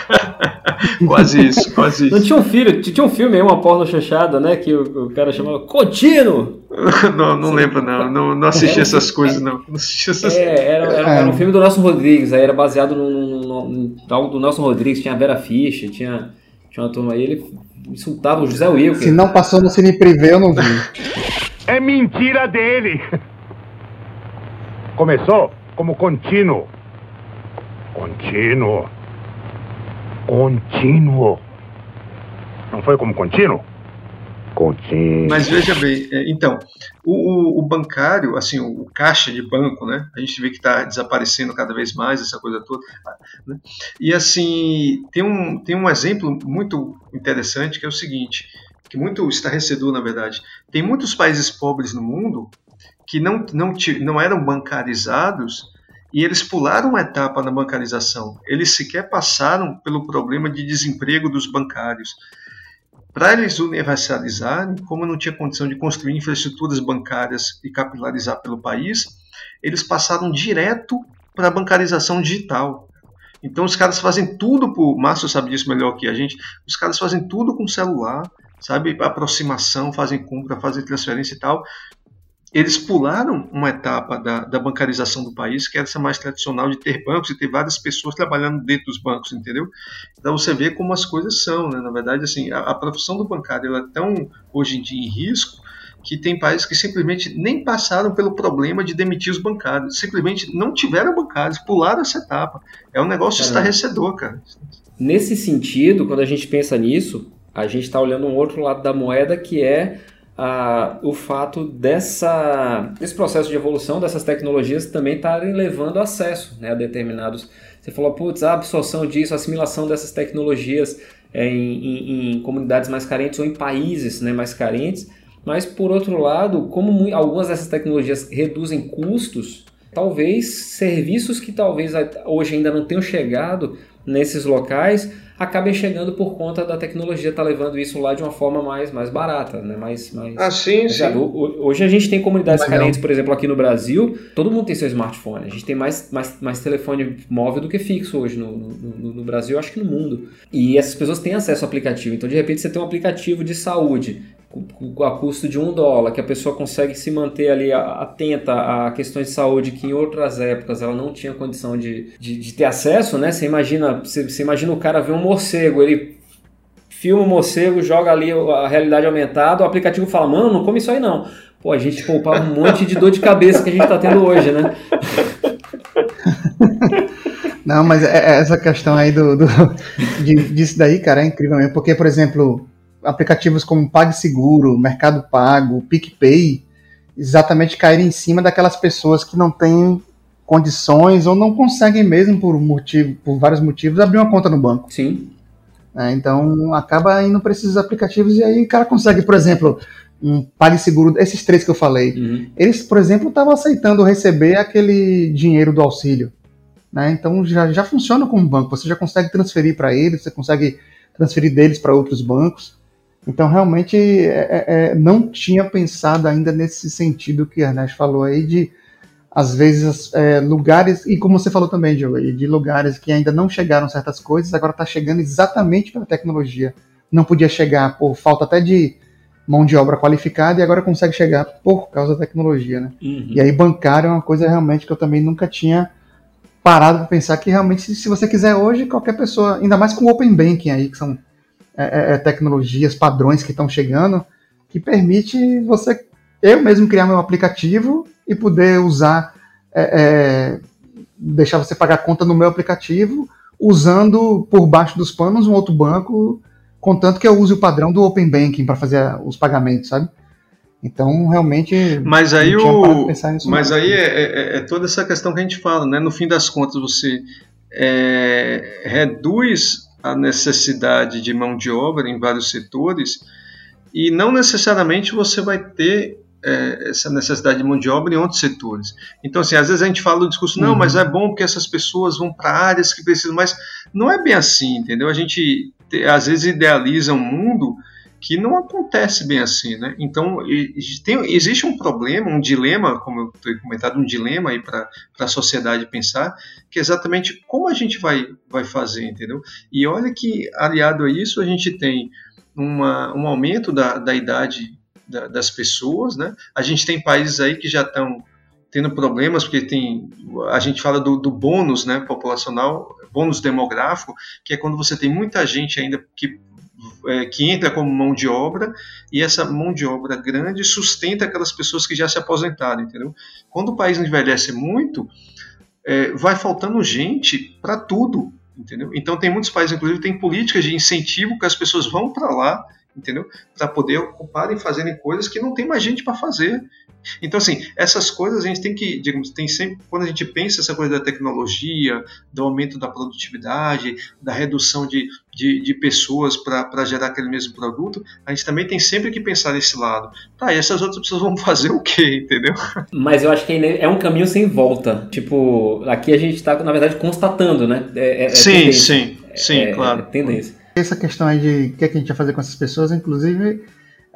quase isso, quase isso. Não tinha um filme, tinha um filme aí, uma porno chanchada, né? Que o, o cara chamava Contínuo! não, não lembro, não. Não, não assisti essas coisas, não. não assisti essas... É, era, era, era, um filme do Nelson Rodrigues, aí era baseado no, no, no, no algo do Nelson Rodrigues, tinha a Vera Fischer, tinha, tinha uma turma aí, ele insultava o José Wilker. Se não passou no Cine Privé, eu não vi. É mentira dele! Começou? Como contínuo. Contínuo. Contínuo. Não foi como contínuo? Contínuo. Mas veja bem, é, então, o, o, o, bancário, assim, o caixa de banco, né? A gente vê que está desaparecendo cada vez mais essa coisa toda. Né? E assim, tem um, tem um exemplo muito interessante que é o seguinte: que muito estarrecedor, na verdade. Tem muitos países pobres no mundo que não, não, não eram bancarizados e eles pularam uma etapa na bancarização. Eles sequer passaram pelo problema de desemprego dos bancários. Para eles universalizarem, como não tinha condição de construir infraestruturas bancárias e capilarizar pelo país, eles passaram direto para a bancarização digital. Então os caras fazem tudo por. Márcio sabe disso melhor que a gente. Os caras fazem tudo com celular, sabe? Aproximação, fazem compra, fazem transferência e tal. Eles pularam uma etapa da, da bancarização do país, que era essa mais tradicional de ter bancos e ter várias pessoas trabalhando dentro dos bancos, entendeu? Então você vê como as coisas são, né? Na verdade, assim, a, a profissão do bancário ela é tão hoje em dia em risco que tem países que simplesmente nem passaram pelo problema de demitir os bancários, simplesmente não tiveram bancários, pularam essa etapa. É um negócio Caramba. estarrecedor, cara. Nesse sentido, quando a gente pensa nisso, a gente está olhando um outro lado da moeda que é a, o fato dessa, desse processo de evolução dessas tecnologias também estarem levando acesso né, a determinados. Você falou, putz, a absorção disso, a assimilação dessas tecnologias é, em, em, em, comunidades mais carentes ou em países né, mais carentes mas, por outro lado, como algumas dessas tecnologias reduzem custos, talvez serviços que talvez hoje ainda não tenham chegado nesses locais acabem chegando por conta da tecnologia estar tá levando isso lá de uma forma mais, mais barata, né? mais, mais... Ah, sim, sim. Hoje a gente tem comunidades Legal. carentes, por exemplo, aqui no Brasil, todo mundo tem seu smartphone. A gente tem mais, mais, mais telefone móvel do que fixo hoje no, no, no Brasil, acho que no mundo. E essas pessoas têm acesso ao aplicativo. Então, de repente, você tem um aplicativo de saúde a custo de um dólar, que a pessoa consegue se manter ali atenta a questões de saúde que em outras épocas ela não tinha condição de, de, de ter acesso, né? Você imagina, você, você, imagina o cara ver um morcego, ele filma o morcego, joga ali a realidade aumentada, o aplicativo fala, mano, não come isso aí não. Pô, a gente poupava um monte de dor de cabeça que a gente está tendo hoje, né? Não, mas é, é essa questão aí do, do de, disso daí, cara, é incrível mesmo. Porque, por exemplo, aplicativos como PagSeguro, Mercado Pago, PicPay, exatamente caírem em cima daquelas pessoas que não têm condições ou não conseguem mesmo por motivo, por vários motivos, abrir uma conta no banco. Sim. É, então acaba indo para esses aplicativos e aí o cara consegue, por exemplo, um PagSeguro, esses três que eu falei, uhum. eles, por exemplo, estavam aceitando receber aquele dinheiro do auxílio. Né? Então já, já funciona como banco, você já consegue transferir para eles, você consegue transferir deles para outros bancos. Então, realmente, é, é, é, não tinha pensado ainda nesse sentido que a Ernesto falou aí, de, às vezes, é, lugares, e como você falou também, Diogo, de lugares que ainda não chegaram certas coisas, agora está chegando exatamente pela tecnologia. Não podia chegar por falta até de mão de obra qualificada e agora consegue chegar por causa da tecnologia, né? Uhum. E aí, bancário é uma coisa realmente que eu também nunca tinha parado para pensar que realmente, se você quiser hoje, qualquer pessoa, ainda mais com o Open Banking aí, que são é, é, é, tecnologias, padrões que estão chegando, que permite você, eu mesmo criar meu aplicativo e poder usar, é, é, deixar você pagar conta no meu aplicativo, usando por baixo dos panos um outro banco, contanto que eu use o padrão do Open Banking para fazer os pagamentos, sabe? Então, realmente. Mas aí, o, mas aí é, é, é, toda essa questão que a gente fala, né? No fim das contas, você é, reduz a necessidade de mão de obra em vários setores e não necessariamente você vai ter é, essa necessidade de mão de obra em outros setores. Então, assim, às vezes a gente fala do discurso, não, uhum. mas é bom porque essas pessoas vão para áreas que precisam mais. Não é bem assim, entendeu? A gente às vezes idealiza um mundo que não acontece bem assim, né? Então tem, existe um problema, um dilema, como eu tenho comentado, um dilema aí para a sociedade pensar, que é exatamente como a gente vai, vai fazer, entendeu? E olha que aliado a isso a gente tem uma, um aumento da, da idade da, das pessoas, né? A gente tem países aí que já estão tendo problemas porque tem a gente fala do, do bônus, né, populacional, bônus demográfico, que é quando você tem muita gente ainda que é, que entra como mão de obra e essa mão de obra grande sustenta aquelas pessoas que já se aposentaram, entendeu? Quando o país envelhece muito, é, vai faltando gente para tudo, entendeu? Então tem muitos países, inclusive, tem políticas de incentivo que as pessoas vão para lá, entendeu? Para poder ocuparem e fazerem coisas que não tem mais gente para fazer, Então, assim, essas coisas a gente tem que, digamos, tem sempre, quando a gente pensa essa coisa da tecnologia, do aumento da produtividade, da redução de, de, de pessoas para gerar aquele mesmo produto, a gente também tem sempre que pensar nesse lado. Tá, e essas outras pessoas vão fazer o quê, entendeu? Mas eu acho que é um caminho sem volta. Tipo, aqui a gente está, na verdade, constatando, né? É, é, é sim, tendência. sim, sim, é, claro. É tendência. Essa questão aí de o que, é que a gente vai fazer com essas pessoas, inclusive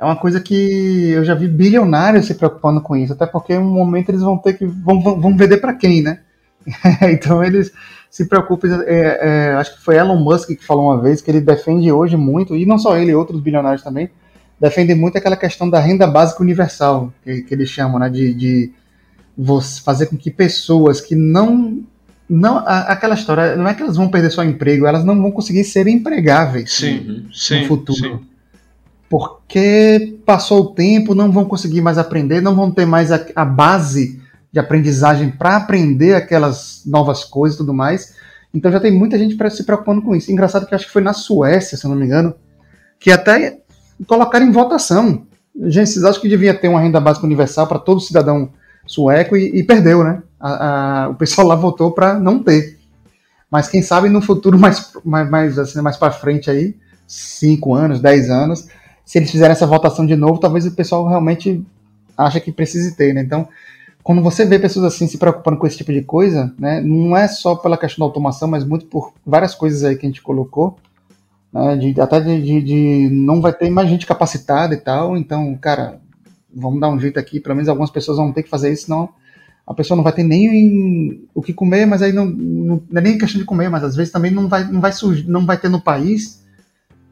é uma coisa que eu já vi bilionários se preocupando com isso, até porque em um momento eles vão ter que vão, vão vender para quem, né? então eles se preocupam. É, é, acho que foi Elon Musk que falou uma vez que ele defende hoje muito, e não só ele, outros bilionários também, defendem muito aquela questão da renda básica universal, que, que eles chamam, né? De, de fazer com que pessoas que não. Não aquela história, não é que elas vão perder seu emprego, elas não vão conseguir ser empregáveis sim, no sim, futuro. Sim porque passou o tempo, não vão conseguir mais aprender, não vão ter mais a, a base de aprendizagem para aprender aquelas novas coisas e tudo mais. Então já tem muita gente se preocupando com isso. Engraçado que acho que foi na Suécia, se eu não me engano, que até colocaram em votação. Gente, acho que devia ter uma renda básica universal para todo cidadão sueco e, e perdeu, né? A, a, o pessoal lá votou para não ter. Mas quem sabe no futuro mais, mais, mais, assim, mais para frente aí, 5 anos, 10 anos, se eles fizerem essa votação de novo, talvez o pessoal realmente acha que precise ter, né? Então, quando você vê pessoas assim se preocupando com esse tipo de coisa, né, não é só pela questão da automação, mas muito por várias coisas aí que a gente colocou, né, de, até de, de, de, não vai ter mais gente capacitada e tal, então, cara, vamos dar um jeito aqui, pelo menos algumas pessoas vão ter que fazer isso, senão a pessoa não vai ter nem o que comer, mas aí não, não, não é nem questão de comer, mas às vezes também não vai, não vai, surgir, não vai ter no país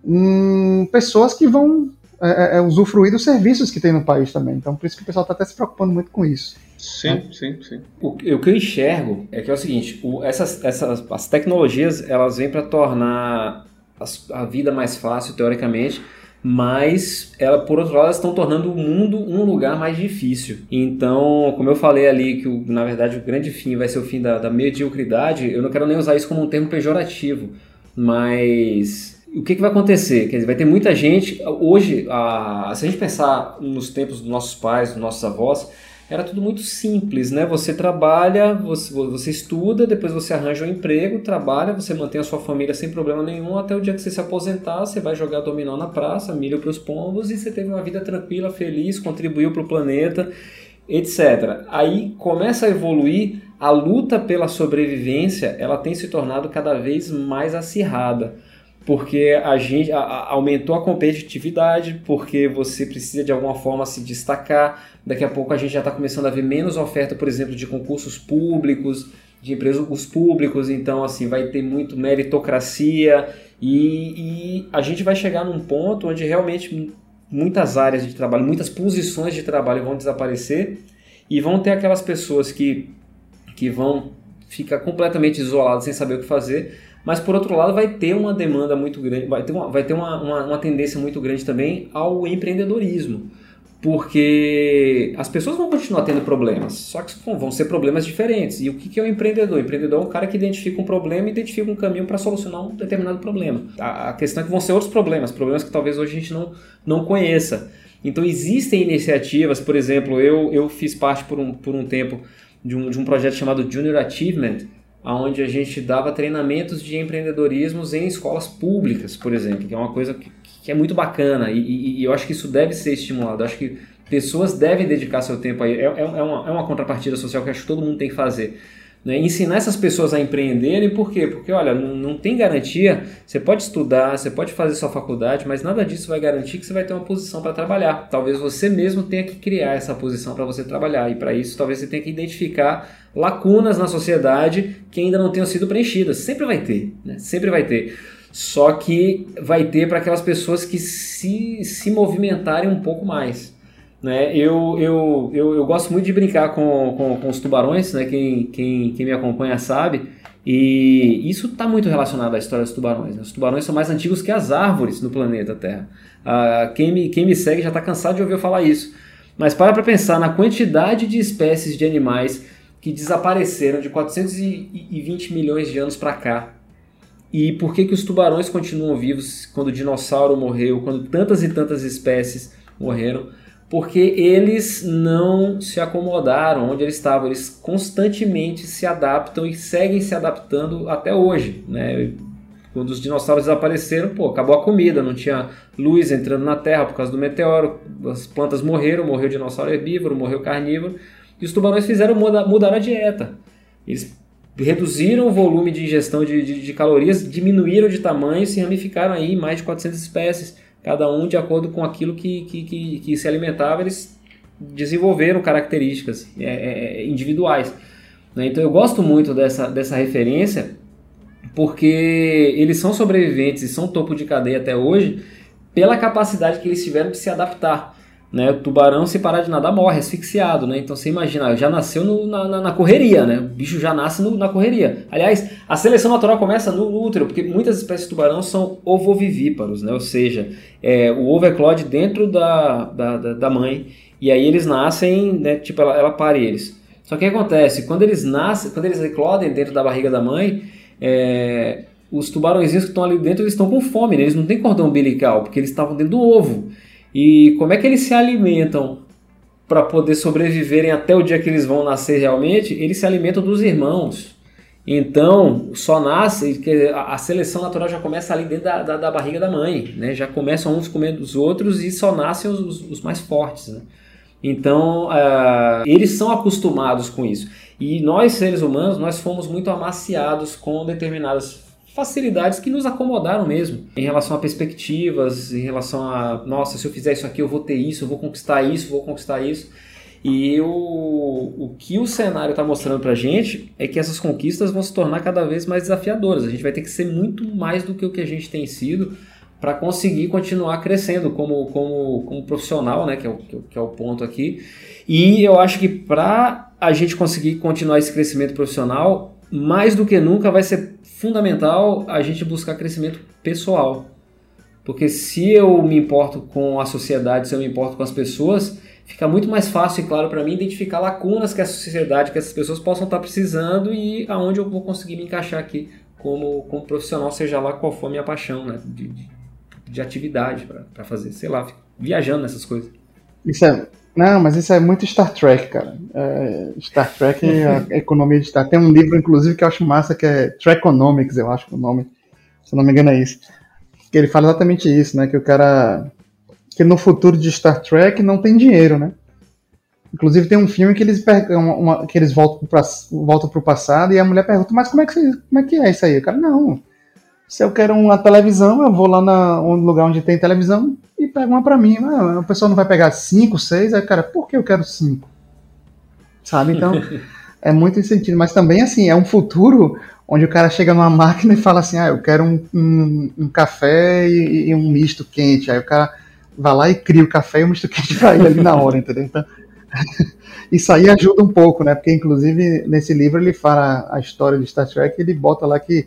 um, pessoas que vão é, é, é, usufruir dos serviços que tem no país também. Então, por isso que o pessoal está até se preocupando muito com isso. Sim, né? sim, sim. O, o, que eu enxergo é que é o seguinte: o, essas, essas, as tecnologias elas vêm para tornar as, a vida mais fácil, teoricamente, mas ela, por outro lado, estão tornando o mundo um lugar mais difícil. Então, como eu falei ali, que o, na verdade o grande fim vai ser o fim da, da mediocridade, eu não quero nem usar isso como um termo pejorativo, mas o que, que, vai acontecer? Quer dizer, vai ter muita gente. Hoje, a, se a gente pensar nos tempos dos nossos pais, dos nossos avós, era tudo muito simples, né? Você trabalha, você, você estuda, depois você arranja um emprego, trabalha, você mantém a sua família sem problema nenhum, até o dia que você se aposentar, você vai jogar dominó na praça, milho para os pombos e você teve uma vida tranquila, feliz, contribuiu para o planeta, etc. Aí começa a evoluir, a luta pela sobrevivência, ela tem se tornado cada vez mais acirrada porque a gente a, a, aumentou a competitividade, porque você precisa de alguma forma se destacar. Daqui a pouco a gente já está começando a ver menos oferta, por exemplo, de concursos públicos, de empresas públicos, então assim vai ter muito meritocracia. E, e a gente vai chegar num ponto onde realmente muitas áreas de trabalho, muitas posições de trabalho vão desaparecer. E vão ter aquelas pessoas que, que vão ficar completamente isoladas sem saber o que fazer mas por outro lado vai ter uma demanda muito grande, vai ter uma, vai ter uma, uma, uma tendência muito grande também ao empreendedorismo porque as pessoas vão continuar tendo problemas, só que vão ser problemas diferentes. E o que é o um empreendedor? O empreendedor é um cara que identifica um problema e identifica um caminho para solucionar um determinado problema. A questão é que vão ser outros problemas, problemas que talvez hoje a gente não, não conheça. Então existem iniciativas, por exemplo, eu, eu fiz parte por um, por um tempo de um, de um projeto chamado Junior Achievement, onde a gente dava treinamentos de empreendedorismo em escolas públicas, por exemplo, que é uma coisa que, que é muito bacana e, e, e, eu acho que isso deve ser estimulado. Eu acho que pessoas devem dedicar seu tempo aí. É, é, é, uma, é uma contrapartida social que acho que todo mundo tem que fazer. Né? Ensinar essas pessoas a empreenderem, por quê? Porque, olha, não, não tem garantia. Você pode estudar, você pode fazer sua faculdade, mas nada disso vai garantir que você vai ter uma posição para trabalhar. Talvez você mesmo tenha que criar essa posição para você trabalhar, e para isso talvez você tenha que identificar lacunas na sociedade que ainda não tenham sido preenchidas. Sempre vai ter, né? sempre vai ter. Só que vai ter para aquelas pessoas que se, se movimentarem um pouco mais. Né? Eu, eu, eu, eu gosto muito de brincar com, com, com os tubarões, né? quem, quem, quem me acompanha sabe. E isso está muito relacionado à história dos tubarões. Né? Os tubarões são mais antigos que as árvores no planeta Terra. Ah, quem, me, quem me segue já está cansado de ouvir falar isso. Mas para para pensar na quantidade de espécies de animais que desapareceram de 420 milhões de anos para cá. E por que, que os tubarões continuam vivos quando o dinossauro morreu, quando tantas e tantas espécies morreram? Porque eles não se acomodaram onde eles estavam, eles constantemente se adaptam e seguem se adaptando até hoje, né? Quando os dinossauros desapareceram, pô, acabou a comida, não tinha luz entrando na Terra por causa do meteoro, as plantas morreram, morreu o dinossauro herbívoro, morreu o carnívoro, e os tubarões fizeram mudar, a dieta. Eles reduziram o volume de ingestão de, de, de, calorias, diminuíram de tamanho, se ramificaram aí mais de 400 espécies, cada um de acordo com aquilo que, que, que, que se alimentava, eles desenvolveram características é, é, individuais. Né? Então eu gosto muito dessa, dessa referência porque eles são sobreviventes e são topo de cadeia até hoje pela capacidade que eles tiveram de se adaptar. Né? O tubarão, se parar de nadar, morre asfixiado. Né? Então você imagina, já nasceu no, na, na, correria, né? o bicho já nasce no, na correria. Aliás, a seleção natural começa no útero, porque muitas espécies de tubarão são ovovivíparos, né? ou seja, é, o ovo eclode dentro da, da, da, da mãe e aí eles nascem, né? tipo, ela, ela pare eles. Só que o que acontece? Quando eles nascem, quando eles eclodem dentro da barriga da mãe, é, os tubarões que estão ali dentro eles estão com fome, né? eles não têm cordão umbilical, porque eles estavam dentro do ovo. E como é que eles se alimentam para poder sobreviverem até o dia que eles vão nascer realmente? Eles se alimentam dos irmãos. Então, só nasce, a seleção natural já começa ali dentro da, da, da barriga da mãe, né? Já começam uns comendo os outros e só nascem os, os, os mais fortes, né? Então, uh, eles são acostumados com isso. E nós, seres humanos, nós fomos muito amaciados com determinadas facilidades que nos acomodaram mesmo, em relação a perspectivas, em relação a, nossa, se eu fizer isso aqui eu vou ter isso, eu vou conquistar isso, vou conquistar isso. E o, o que o cenário está mostrando para a gente é que essas conquistas vão se tornar cada vez mais desafiadoras. A gente vai ter que ser muito mais do que o que a gente tem sido para conseguir continuar crescendo como, como, como profissional, né, que é, o, que é o ponto aqui. E eu acho que para a gente conseguir continuar esse crescimento profissional, mais do que nunca vai ser fundamental a gente buscar crescimento pessoal. Porque se eu me importo com a sociedade, se eu me importo com as pessoas, fica muito mais fácil e claro para mim identificar lacunas que a sociedade, que essas pessoas possam estar precisando e aonde eu vou conseguir me encaixar aqui como, como profissional, seja lá qual for a minha paixão né, de, de, de atividade para fazer. Sei lá, viajando nessas coisas. Isso é, não, mas isso é muito Star Trek, cara. É, Star Trek e a economia de Star Tem um livro, inclusive, que eu acho massa, que é Trekonomics, eu acho que o nome. Se não me engano é isso. Que ele fala exatamente isso, né? Que o cara... Que no futuro de Star Trek não tem dinheiro, né? Inclusive tem um filme que eles, uma, uma, que eles voltam, para voltam pro passado e a mulher pergunta, mas como é que, como é, que é isso aí? O cara, não, se eu quero uma televisão, eu vou lá no lugar onde tem televisão e pego uma para mim. Ah, o pessoal não vai pegar cinco, seis, aí cara, por que eu quero cinco? Sabe? Então, é muito sentido. Mas também, assim, é um futuro onde o cara chega numa máquina e fala assim, ah, eu quero um, um, um café e, e, um misto quente. Aí o cara vai lá e cria o café e o misto quente ele ali na hora, entendeu? Então, isso aí ajuda um pouco, né? Porque, inclusive, nesse livro ele fala a história de Star Trek ele bota lá que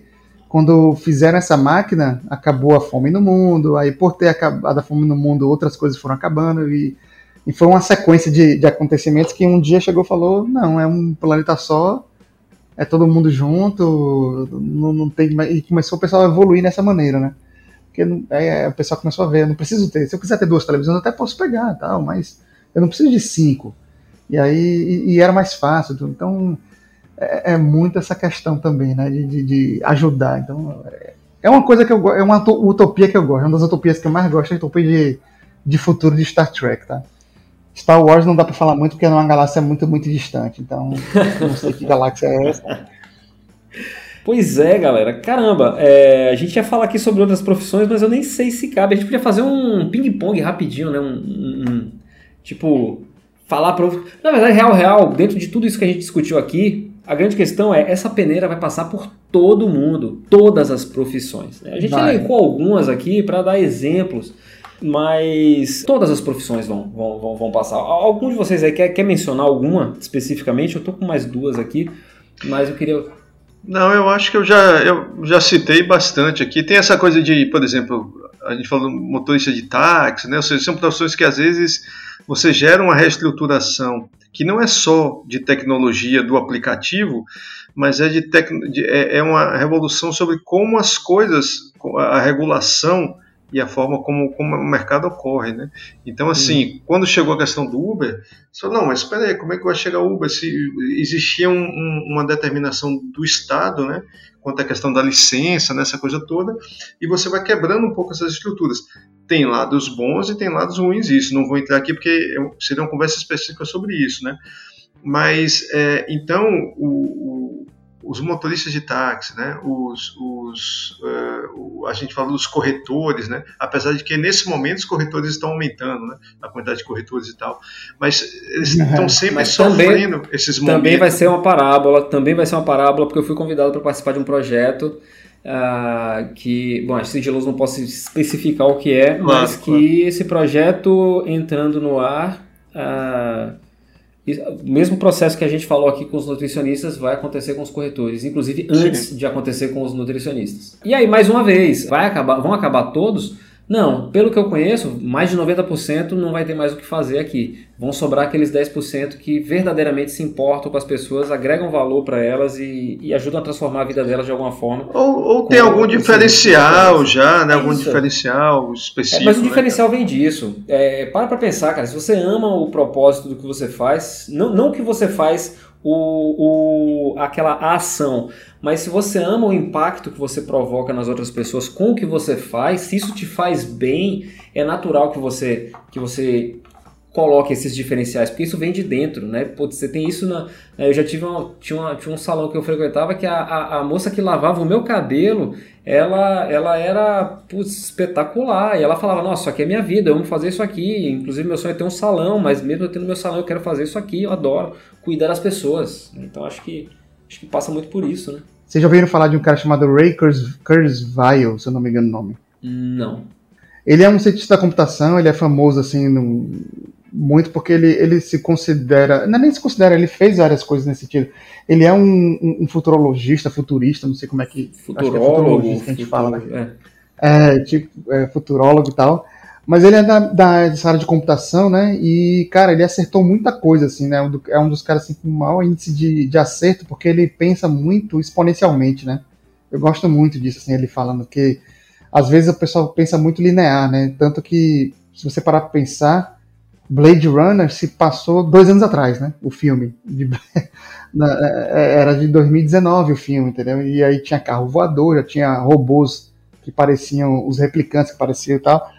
quando fizeram essa máquina, acabou a fome no mundo, aí por ter acabado a fome no mundo, outras coisas foram acabando, e, e foi uma sequência de, de acontecimentos que um dia chegou e falou, não, é um planeta só, é todo mundo junto, não, não tem e começou o pessoal a evoluir nessa maneira, né? Porque é, o pessoal começou a ver, não preciso ter, se eu quiser ter duas televisões, eu até posso pegar, tal, mas eu não preciso de cinco. E aí e, e era mais fácil, então é, é muito essa questão também, né? De, de, de, ajudar. Então, é uma coisa que eu é uma utopia que eu gosto, é uma das utopias que eu mais gosto, é a utopia de, de futuro de Star Trek, tá? Star Wars não dá para falar muito porque é uma galáxia muito, muito distante, então não sei que galáxia é essa. Pois é, galera. Caramba, é, a gente ia falar aqui sobre outras profissões, mas eu nem sei se cabe. A gente podia fazer um ping-pong rapidinho, né? Um, um, um, tipo, falar para. Na verdade, real, real, dentro de tudo isso que a gente discutiu aqui, a grande questão é, essa peneira vai passar por todo mundo, todas as profissões. Né? A gente vai. elencou algumas aqui para dar exemplos, mas todas as profissões vão, vão, vão, vão, passar. Algum de vocês aí quer, quer mencionar alguma especificamente? Eu tô com mais duas aqui, mas eu queria... Não, eu acho que eu já, eu já citei bastante aqui. Tem essa coisa de, por exemplo, a gente falou motorista de táxi, né? Ou seja, são profissões que às vezes você gera uma reestruturação que não é só de tecnologia do aplicativo, mas é, de, tec... é, é uma revolução sobre como as coisas, a regulação e a forma como, como o mercado ocorre, né? Então, assim, hum. quando chegou a questão do Uber, você falou, não, mas espera aí, como é que vai chegar o Uber? Se existia um, um, uma determinação do Estado, né? Quanto à questão da licença, nessa né, coisa toda, e você vai quebrando um pouco essas estruturas. Tem lados bons e tem lados ruins isso. Não vou entrar aqui porque seria uma conversa específica sobre isso, né? Mas, é, então, o, o, os motoristas de táxi, né? Os, os uh, a gente fala dos corretores, né? Apesar de que nesse momento os corretores estão aumentando, né? A quantidade de corretores e tal, mas eles uhum. estão sempre mas sofrendo também, esses momentos. Também vai ser uma parábola, também vai ser uma parábola porque eu fui convidado para participar de um projeto Uh, que, bom, acho que sigiloso não posso especificar o que é, claro, mas que claro. esse projeto entrando no ar, uh, o mesmo processo que a gente falou aqui com os nutricionistas vai acontecer com os corretores, inclusive antes de acontecer com os nutricionistas. E aí, mais uma vez, vai acabar, vão acabar todos? Não, pelo que eu conheço, mais de 90% não vai ter mais o que fazer aqui. Vão sobrar aqueles 10% que verdadeiramente se importam com as pessoas, agregam valor para elas e, e, ajudam a transformar a vida delas de alguma forma. Ou, ou tem algum diferencial já, né? Algum diferencial específico. É, mas o né, diferencial né? vem disso. É, para para pensar, cara, se você ama o propósito do que você faz, não, não o que você faz o, o, aquela ação. Mas se você ama o impacto que você provoca nas outras pessoas com o que você faz, se isso te faz bem, é natural que você, que você coloque esses diferenciais, porque isso vem de dentro, né? Putz, você tem isso na. Né, eu já tive uma, tinha, uma, tinha um salão que eu frequentava que a, a, a, moça que lavava o meu cabelo, ela, ela era putz, espetacular. E ela falava, nossa, isso aqui é minha vida, eu amo fazer isso aqui. Inclusive, meu sonho é ter um salão, mas mesmo eu tendo meu salão, eu quero fazer isso aqui, eu adoro cuidar das pessoas. Então acho que acho que passa muito por isso, né? Vocês já ouviram falar de um cara chamado Ray Kurzweil, se eu não me engano o nome? Não. Ele é um cientista da computação, ele é famoso assim no, muito porque ele, ele se considera, não é nem se considera, ele fez várias coisas nesse sentido. Ele é um, um, um futurologista, futurista, não sei como é que. Futurólogo, acho que é futurologista que a gente fala, né? É. é tipo, é, futurólogo e tal. Mas ele é da, da área de computação, né? E, cara, ele acertou muita coisa, assim, né? É um dos caras assim, com maior índice de, de acerto, porque ele pensa muito exponencialmente, né? Eu gosto muito disso, assim, ele falando que às vezes o pessoal pensa muito linear, né? Tanto que, se você parar para pensar, Blade Runner se passou dois anos atrás, né? O filme. De, na, é, era de 2019 o filme, entendeu? E aí tinha carro voador, já tinha robôs que pareciam, os replicantes que pareciam e tal.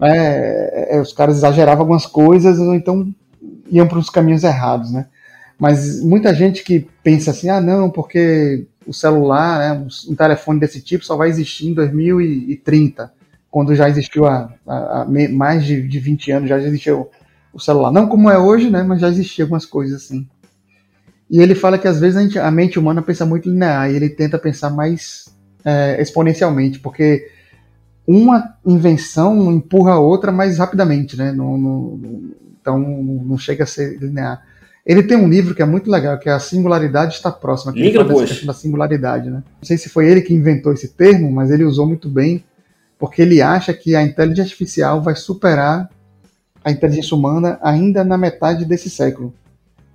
É, é, os caras exageravam algumas coisas, ou então iam para os caminhos errados, né? Mas muita gente que pensa assim, ah não, porque o celular, né, um telefone desse tipo só vai existir em 2030, quando já existiu há, há, há mais de, de 20 anos, já existiu o celular. Não como é hoje, né? Mas já existia algumas coisas assim. E ele fala que às vezes a, gente, a mente humana pensa muito linear e ele tenta pensar mais é, exponencialmente, porque uma invenção empurra a outra mais rapidamente, né? Não, não, então não chega a ser linear. Ele tem um livro que é muito legal, que é A Singularidade Está Próxima, que Liga fala da singularidade, né? Não sei se foi ele que inventou esse termo, mas ele usou muito bem, porque ele acha que a inteligência artificial vai superar a inteligência humana ainda na metade desse século.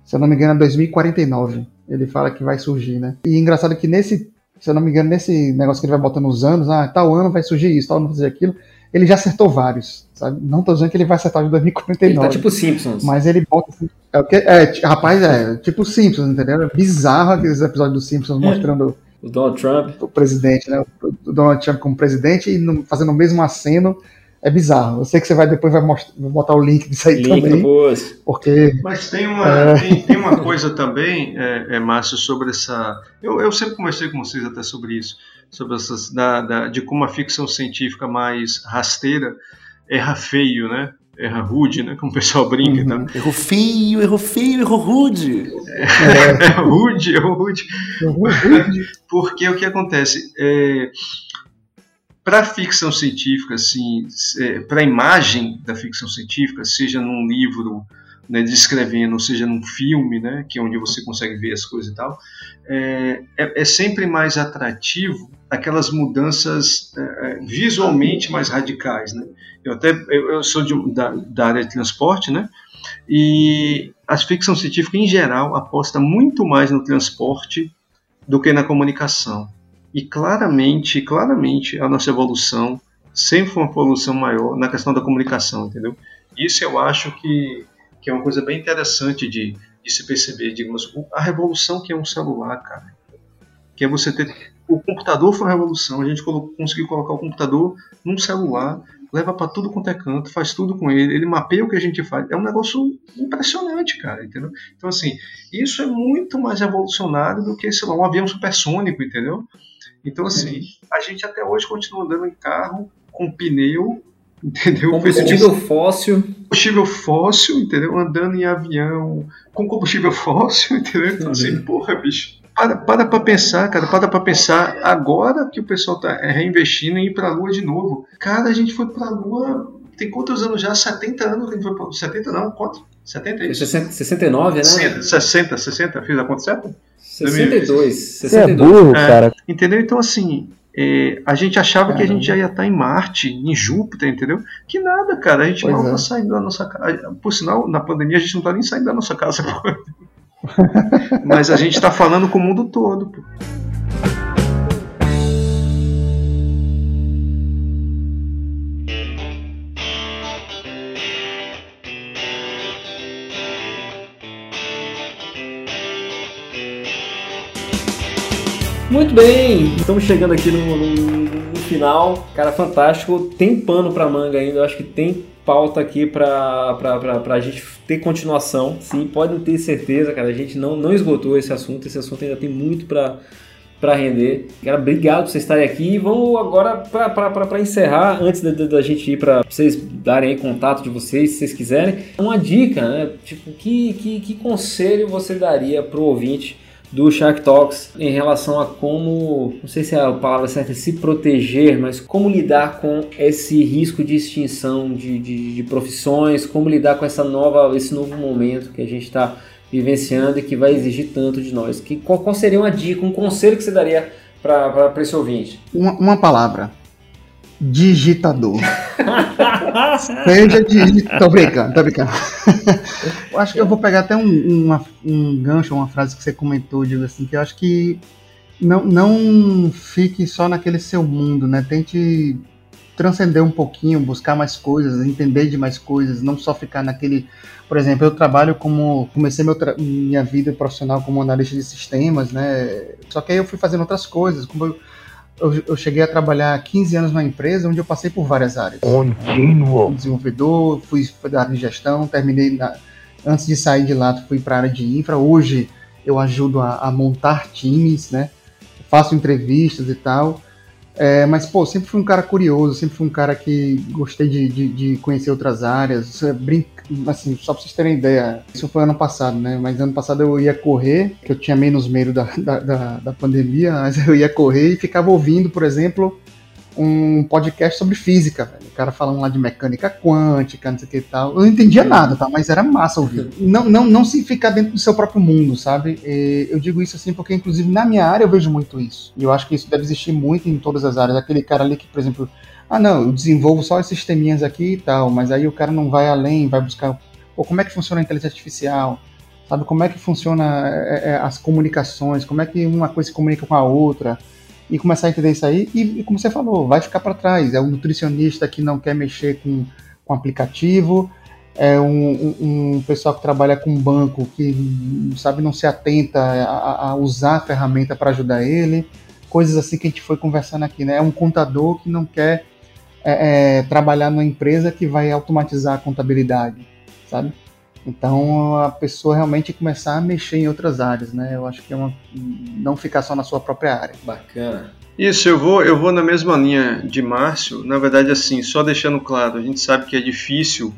Se eu não me engano, é 2049. Ele fala que vai surgir, né? E engraçado que nesse, se eu não me engano, nesse negócio que ele vai botando os anos, ah, tal ano vai surgir isso, tal ano vai surgir aquilo, ele já acertou vários, sabe? Não tô dizendo que ele vai acertar de 2049. Ele tá tipo Simpsons. Mas ele bota assim, é, é, rapaz, é tipo Simpsons, entendeu? É bizarro aqueles episódios do Simpsons é. mostrando o Donald Trump, o presidente, né? O Donald Trump como presidente e fazendo o mesmo aceno é bizarro. Eu sei que você vai depois vai, mostrar, botar o link disso aí link também. Depois. Porque. Mas tem uma, é... tem, tem, uma coisa também, é, é, Márcio, sobre essa. Eu, eu sempre conversei com vocês até sobre isso, sobre essas da, da, de como a ficção científica mais rasteira erra feio, né? Erra rude, né? Como o pessoal brinca. Uhum. Tá? Errou feio, errou feio, errou rude. É, é rude, errou rude. Errou rude. Porque o que acontece? É, para ficção científica, assim, é, para a imagem da ficção científica, seja num livro né, descrevendo, seja num filme, né, que é onde você consegue ver as coisas e tal, é, é, é sempre mais atrativo aquelas mudanças é, é, visualmente mais radicais, né? Eu até eu, eu sou de, da, da, área de transporte, né? E a ficção científica em geral aposta muito mais no transporte do que na comunicação. E claramente, claramente, a nossa evolução sempre foi uma evolução maior na questão da comunicação, entendeu? Isso eu acho que, que é uma coisa bem interessante de, de se perceber, digamos, a revolução que é um celular, cara. Que é você ter. O computador foi uma revolução, a gente conseguiu colocar o computador num celular, leva para tudo quanto é canto, faz tudo com ele, ele mapeia o que a gente faz. É um negócio impressionante, cara, entendeu? Então, assim, isso é muito mais revolucionário do que, sei lá, um avião supersônico, entendeu? Então, assim, a gente até hoje continua andando em carro com pneu, entendeu? Combustível fóssil. Combustível fóssil, entendeu? Andando em avião com combustível fóssil, entendeu? Então, assim, porra, bicho. Para, para pra pensar, cara, para pra pensar. Agora que o pessoal tá reinvestindo em ir pra Lua de novo. Cara, a gente foi pra Lua. Tem quantos anos já? 70 anos que a gente foi pra Lua. 70 não, quanto? 70 é isso? 69, né? 60, 60, fiz a conta certa? 62. Você é burro, É, cara. Entendeu? Então, assim, é, a gente achava que a gente já ia estar em Marte, em Júpiter, entendeu? Que nada, cara. A gente Pois mal é. tá saindo da nossa casa. Por sinal, na pandemia a gente não tá nem saindo da nossa casa, pô. Mas a gente tá falando com o mundo todo, pô. Muito bem, estamos chegando aqui no, no- no final. Cara, fantástico. Tem pano pra manga ainda. Eu acho que tem pauta aqui pra, pra, pra, pra gente ter continuação. Sim, podem ter certeza, cara. A gente não, não esgotou esse assunto. Esse assunto ainda tem muito pra, pra render. Cara, obrigado por vocês estarem aqui. Vamos agora pra encerrar, antes da, da- gente ir pra vocês darem aí contato de vocês, se vocês quiserem. Uma dica, né? Tipo, que, que, que conselho você daria pro ouvinte? Do Shark Talks em relação a como, não sei se é a palavra certa, se proteger, mas como lidar com esse risco de extinção de, de, de profissões, como lidar com essa nova, esse novo momento que a gente está vivenciando e que vai exigir tanto de nós. Que, qual, qual seria uma dica, um conselho que você daria para esse ouvinte? Uma, uma palavra. Digitador. Seja. Tô brincando, tô brincando. eu acho que eu vou pegar até um, uma- um gancho, uma frase que você comentou, digo assim, que eu acho que não, não fique só naquele seu mundo, né? Tente transcender um pouquinho, buscar mais coisas, entender de mais coisas, não só ficar naquele. Por exemplo, eu trabalho como. Comecei tra- minha vida profissional como analista de sistemas, né? Só que aí eu fui fazendo outras coisas. Como eu, eu, eu cheguei a trabalhar 15 anos numa empresa onde eu passei por várias áreas. Contínuo. Desenvolvedor, fui fui da área de gestão, terminei na, antes de sair de lá, fui para a área de infra. Hoje eu ajudo a, a montar times, né? Faço entrevistas e tal. É, mas, pô, sempre fui um cara curioso, sempre fui um cara que gostei de, de, de conhecer outras áreas. É Brinca, assim, só pra vocês terem ideia, isso foi ano passado, né? Mas ano passado eu ia correr, que eu tinha menos medo da, da, da, da pandemia, mas eu ia correr e ficava ouvindo, por exemplo, um podcast sobre física, velho. O cara falando lá de mecânica quântica, não sei o que e tal. Eu não entendia nada, tá? Mas era massa ouvir. Não, não, não se ficar dentro do seu próprio mundo, sabe? E eu digo isso assim porque, inclusive, na minha área eu vejo muito isso. E eu acho que isso deve existir muito em todas as áreas. Aquele cara ali que, por exemplo, ah, não, eu desenvolvo só esses sisteminhas aqui e tal, mas aí o cara não vai além, vai buscar, pô, como é que funciona a inteligência artificial? Sabe, como é que funciona é, é, as comunicações, como é que uma coisa se comunica com a outra, e começar a entender isso aí, e, e como você falou, vai ficar para trás. É o nutricionista que não quer mexer com, com aplicativo, é um, um, um pessoal que trabalha com banco que sabe não se atenta a, a usar a ferramenta para ajudar ele, coisas assim que a gente foi conversando aqui, né? É um contador que não quer é, é, trabalhar numa empresa que vai automatizar a contabilidade, sabe? Então a pessoa realmente começar a mexer em outras áreas, né? Eu acho que é uma não ficar só na sua própria área. Bacana. Isso, eu vou, eu vou na mesma linha de Márcio. Na verdade, assim, só deixando claro, a gente sabe que é difícil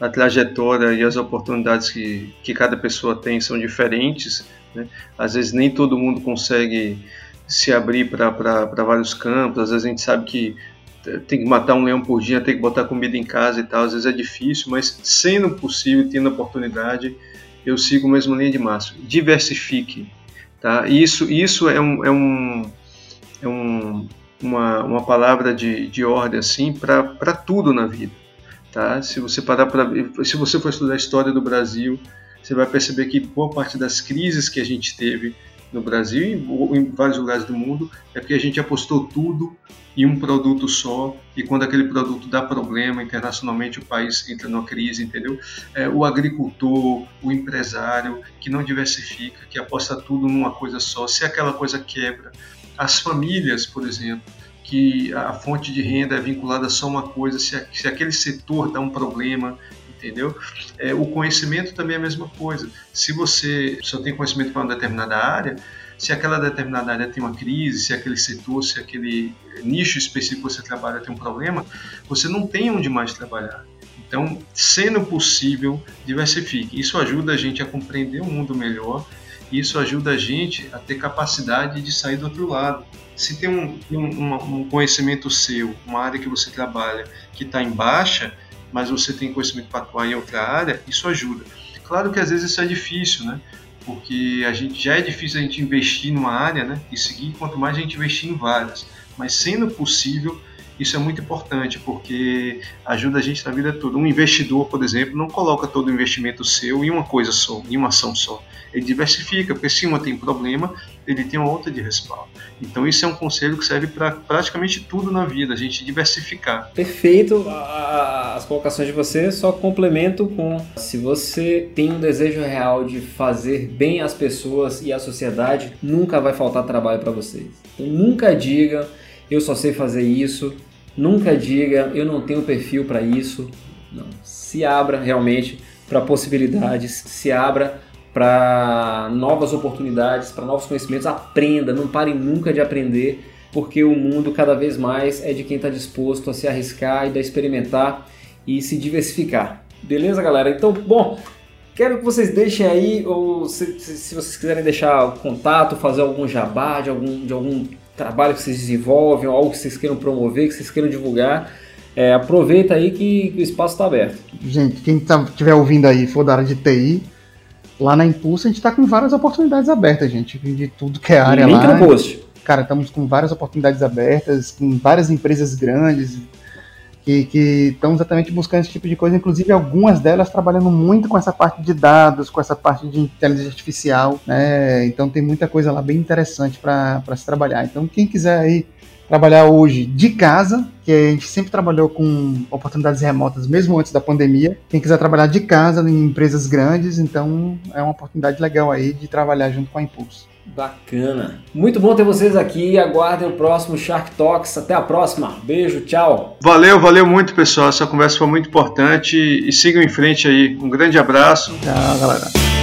a trajetória e as oportunidades que, que cada pessoa tem são diferentes. Né? Às vezes nem todo mundo consegue se abrir para vários campos, às vezes a gente sabe que tem que matar um leão por dia, tem que botar comida em casa e tal, às vezes é difícil, mas sendo possível, tendo oportunidade, eu sigo a mesma linha de Márcio. Diversifique. Tá? Isso, isso é um, é um, é um, uma, uma palavra de, de ordem assim para tudo na vida. Tá? Se você parar para se você for estudar a história do Brasil, você vai perceber que boa parte das crises que a gente teve no Brasil e em vários lugares do mundo é porque a gente apostou tudo em um produto só e quando aquele produto dá problema internacionalmente o país entra numa crise, entendeu? É, o agricultor, o empresário que não diversifica, que aposta tudo numa coisa só, se aquela coisa quebra, as famílias, por exemplo, que a fonte de renda é vinculada só a uma coisa, se, se aquele setor dá um problema, entendeu? É, o conhecimento também é a mesma coisa. Se você só tem conhecimento para uma determinada área, se aquela determinada área tem uma crise, se aquele setor, se aquele nicho específico que você trabalha tem um problema, você não tem onde mais trabalhar. Então, sendo possível, diversifique. Isso ajuda a gente a compreender o mundo melhor isso ajuda a gente a ter capacidade de sair do outro lado. Se tem um, um, um conhecimento seu, uma área que você trabalha que está em baixa, mas você tem conhecimento para atuar em outra área, isso ajuda. Claro que às vezes isso é difícil, né? Porque a gente já é difícil a gente investir numa área, né? E seguir quanto mais a gente investir em várias. Mas sendo possível, isso é muito importante, porque ajuda a gente na vida toda. Um investidor, por exemplo, não coloca todo o investimento seu em uma coisa só, em uma ação só. Ele diversifica, porque se uma tem problema, ele tem uma outra de respaldo. Então isso é um conselho que serve para praticamente tudo na vida, a gente diversificar. Perfeito as colocações de você, só complemento com se você tem um desejo real de fazer bem às pessoas e à sociedade, nunca vai faltar trabalho para vocês. Então nunca diga eu só sei fazer isso, nunca diga eu não tenho perfil para isso. Não, se abra realmente para possibilidades, se abra para novas oportunidades, para novos conhecimentos. Aprenda, não pare nunca de aprender, porque o mundo cada vez mais é de quem está disposto a se arriscar e a experimentar e se diversificar. Beleza, galera? Então, bom, quero que vocês deixem aí, ou se, se vocês quiserem deixar contato, fazer algum jabá de algum, de algum trabalho que vocês desenvolvem, ou algo que vocês queiram promover, que vocês queiram divulgar. É, aproveita aí que, o espaço está aberto. Gente, quem estiver tá, ouvindo aí for da área de TI, Lá na Impulso a gente está com várias oportunidades abertas, gente, de tudo que é área Link lá. no post. Cara, estamos com várias oportunidades abertas, com várias empresas grandes que estão exatamente buscando esse tipo de coisa, inclusive algumas delas trabalhando muito com essa parte de dados, com essa parte de inteligência artificial, né? Então tem muita coisa lá bem interessante para se trabalhar. Então quem quiser aí trabalhar hoje de casa, que a gente sempre trabalhou com oportunidades remotas, mesmo antes da pandemia. Quem quiser trabalhar de casa em empresas grandes, então é uma oportunidade legal aí de trabalhar junto com a Impulso. Bacana. Muito bom ter vocês aqui. Aguardem o próximo Shark Talks. Até a próxima. Beijo, tchau. Valeu, valeu muito, pessoal. Essa conversa foi muito importante e sigam em frente aí. Um grande abraço. Tchau, galera.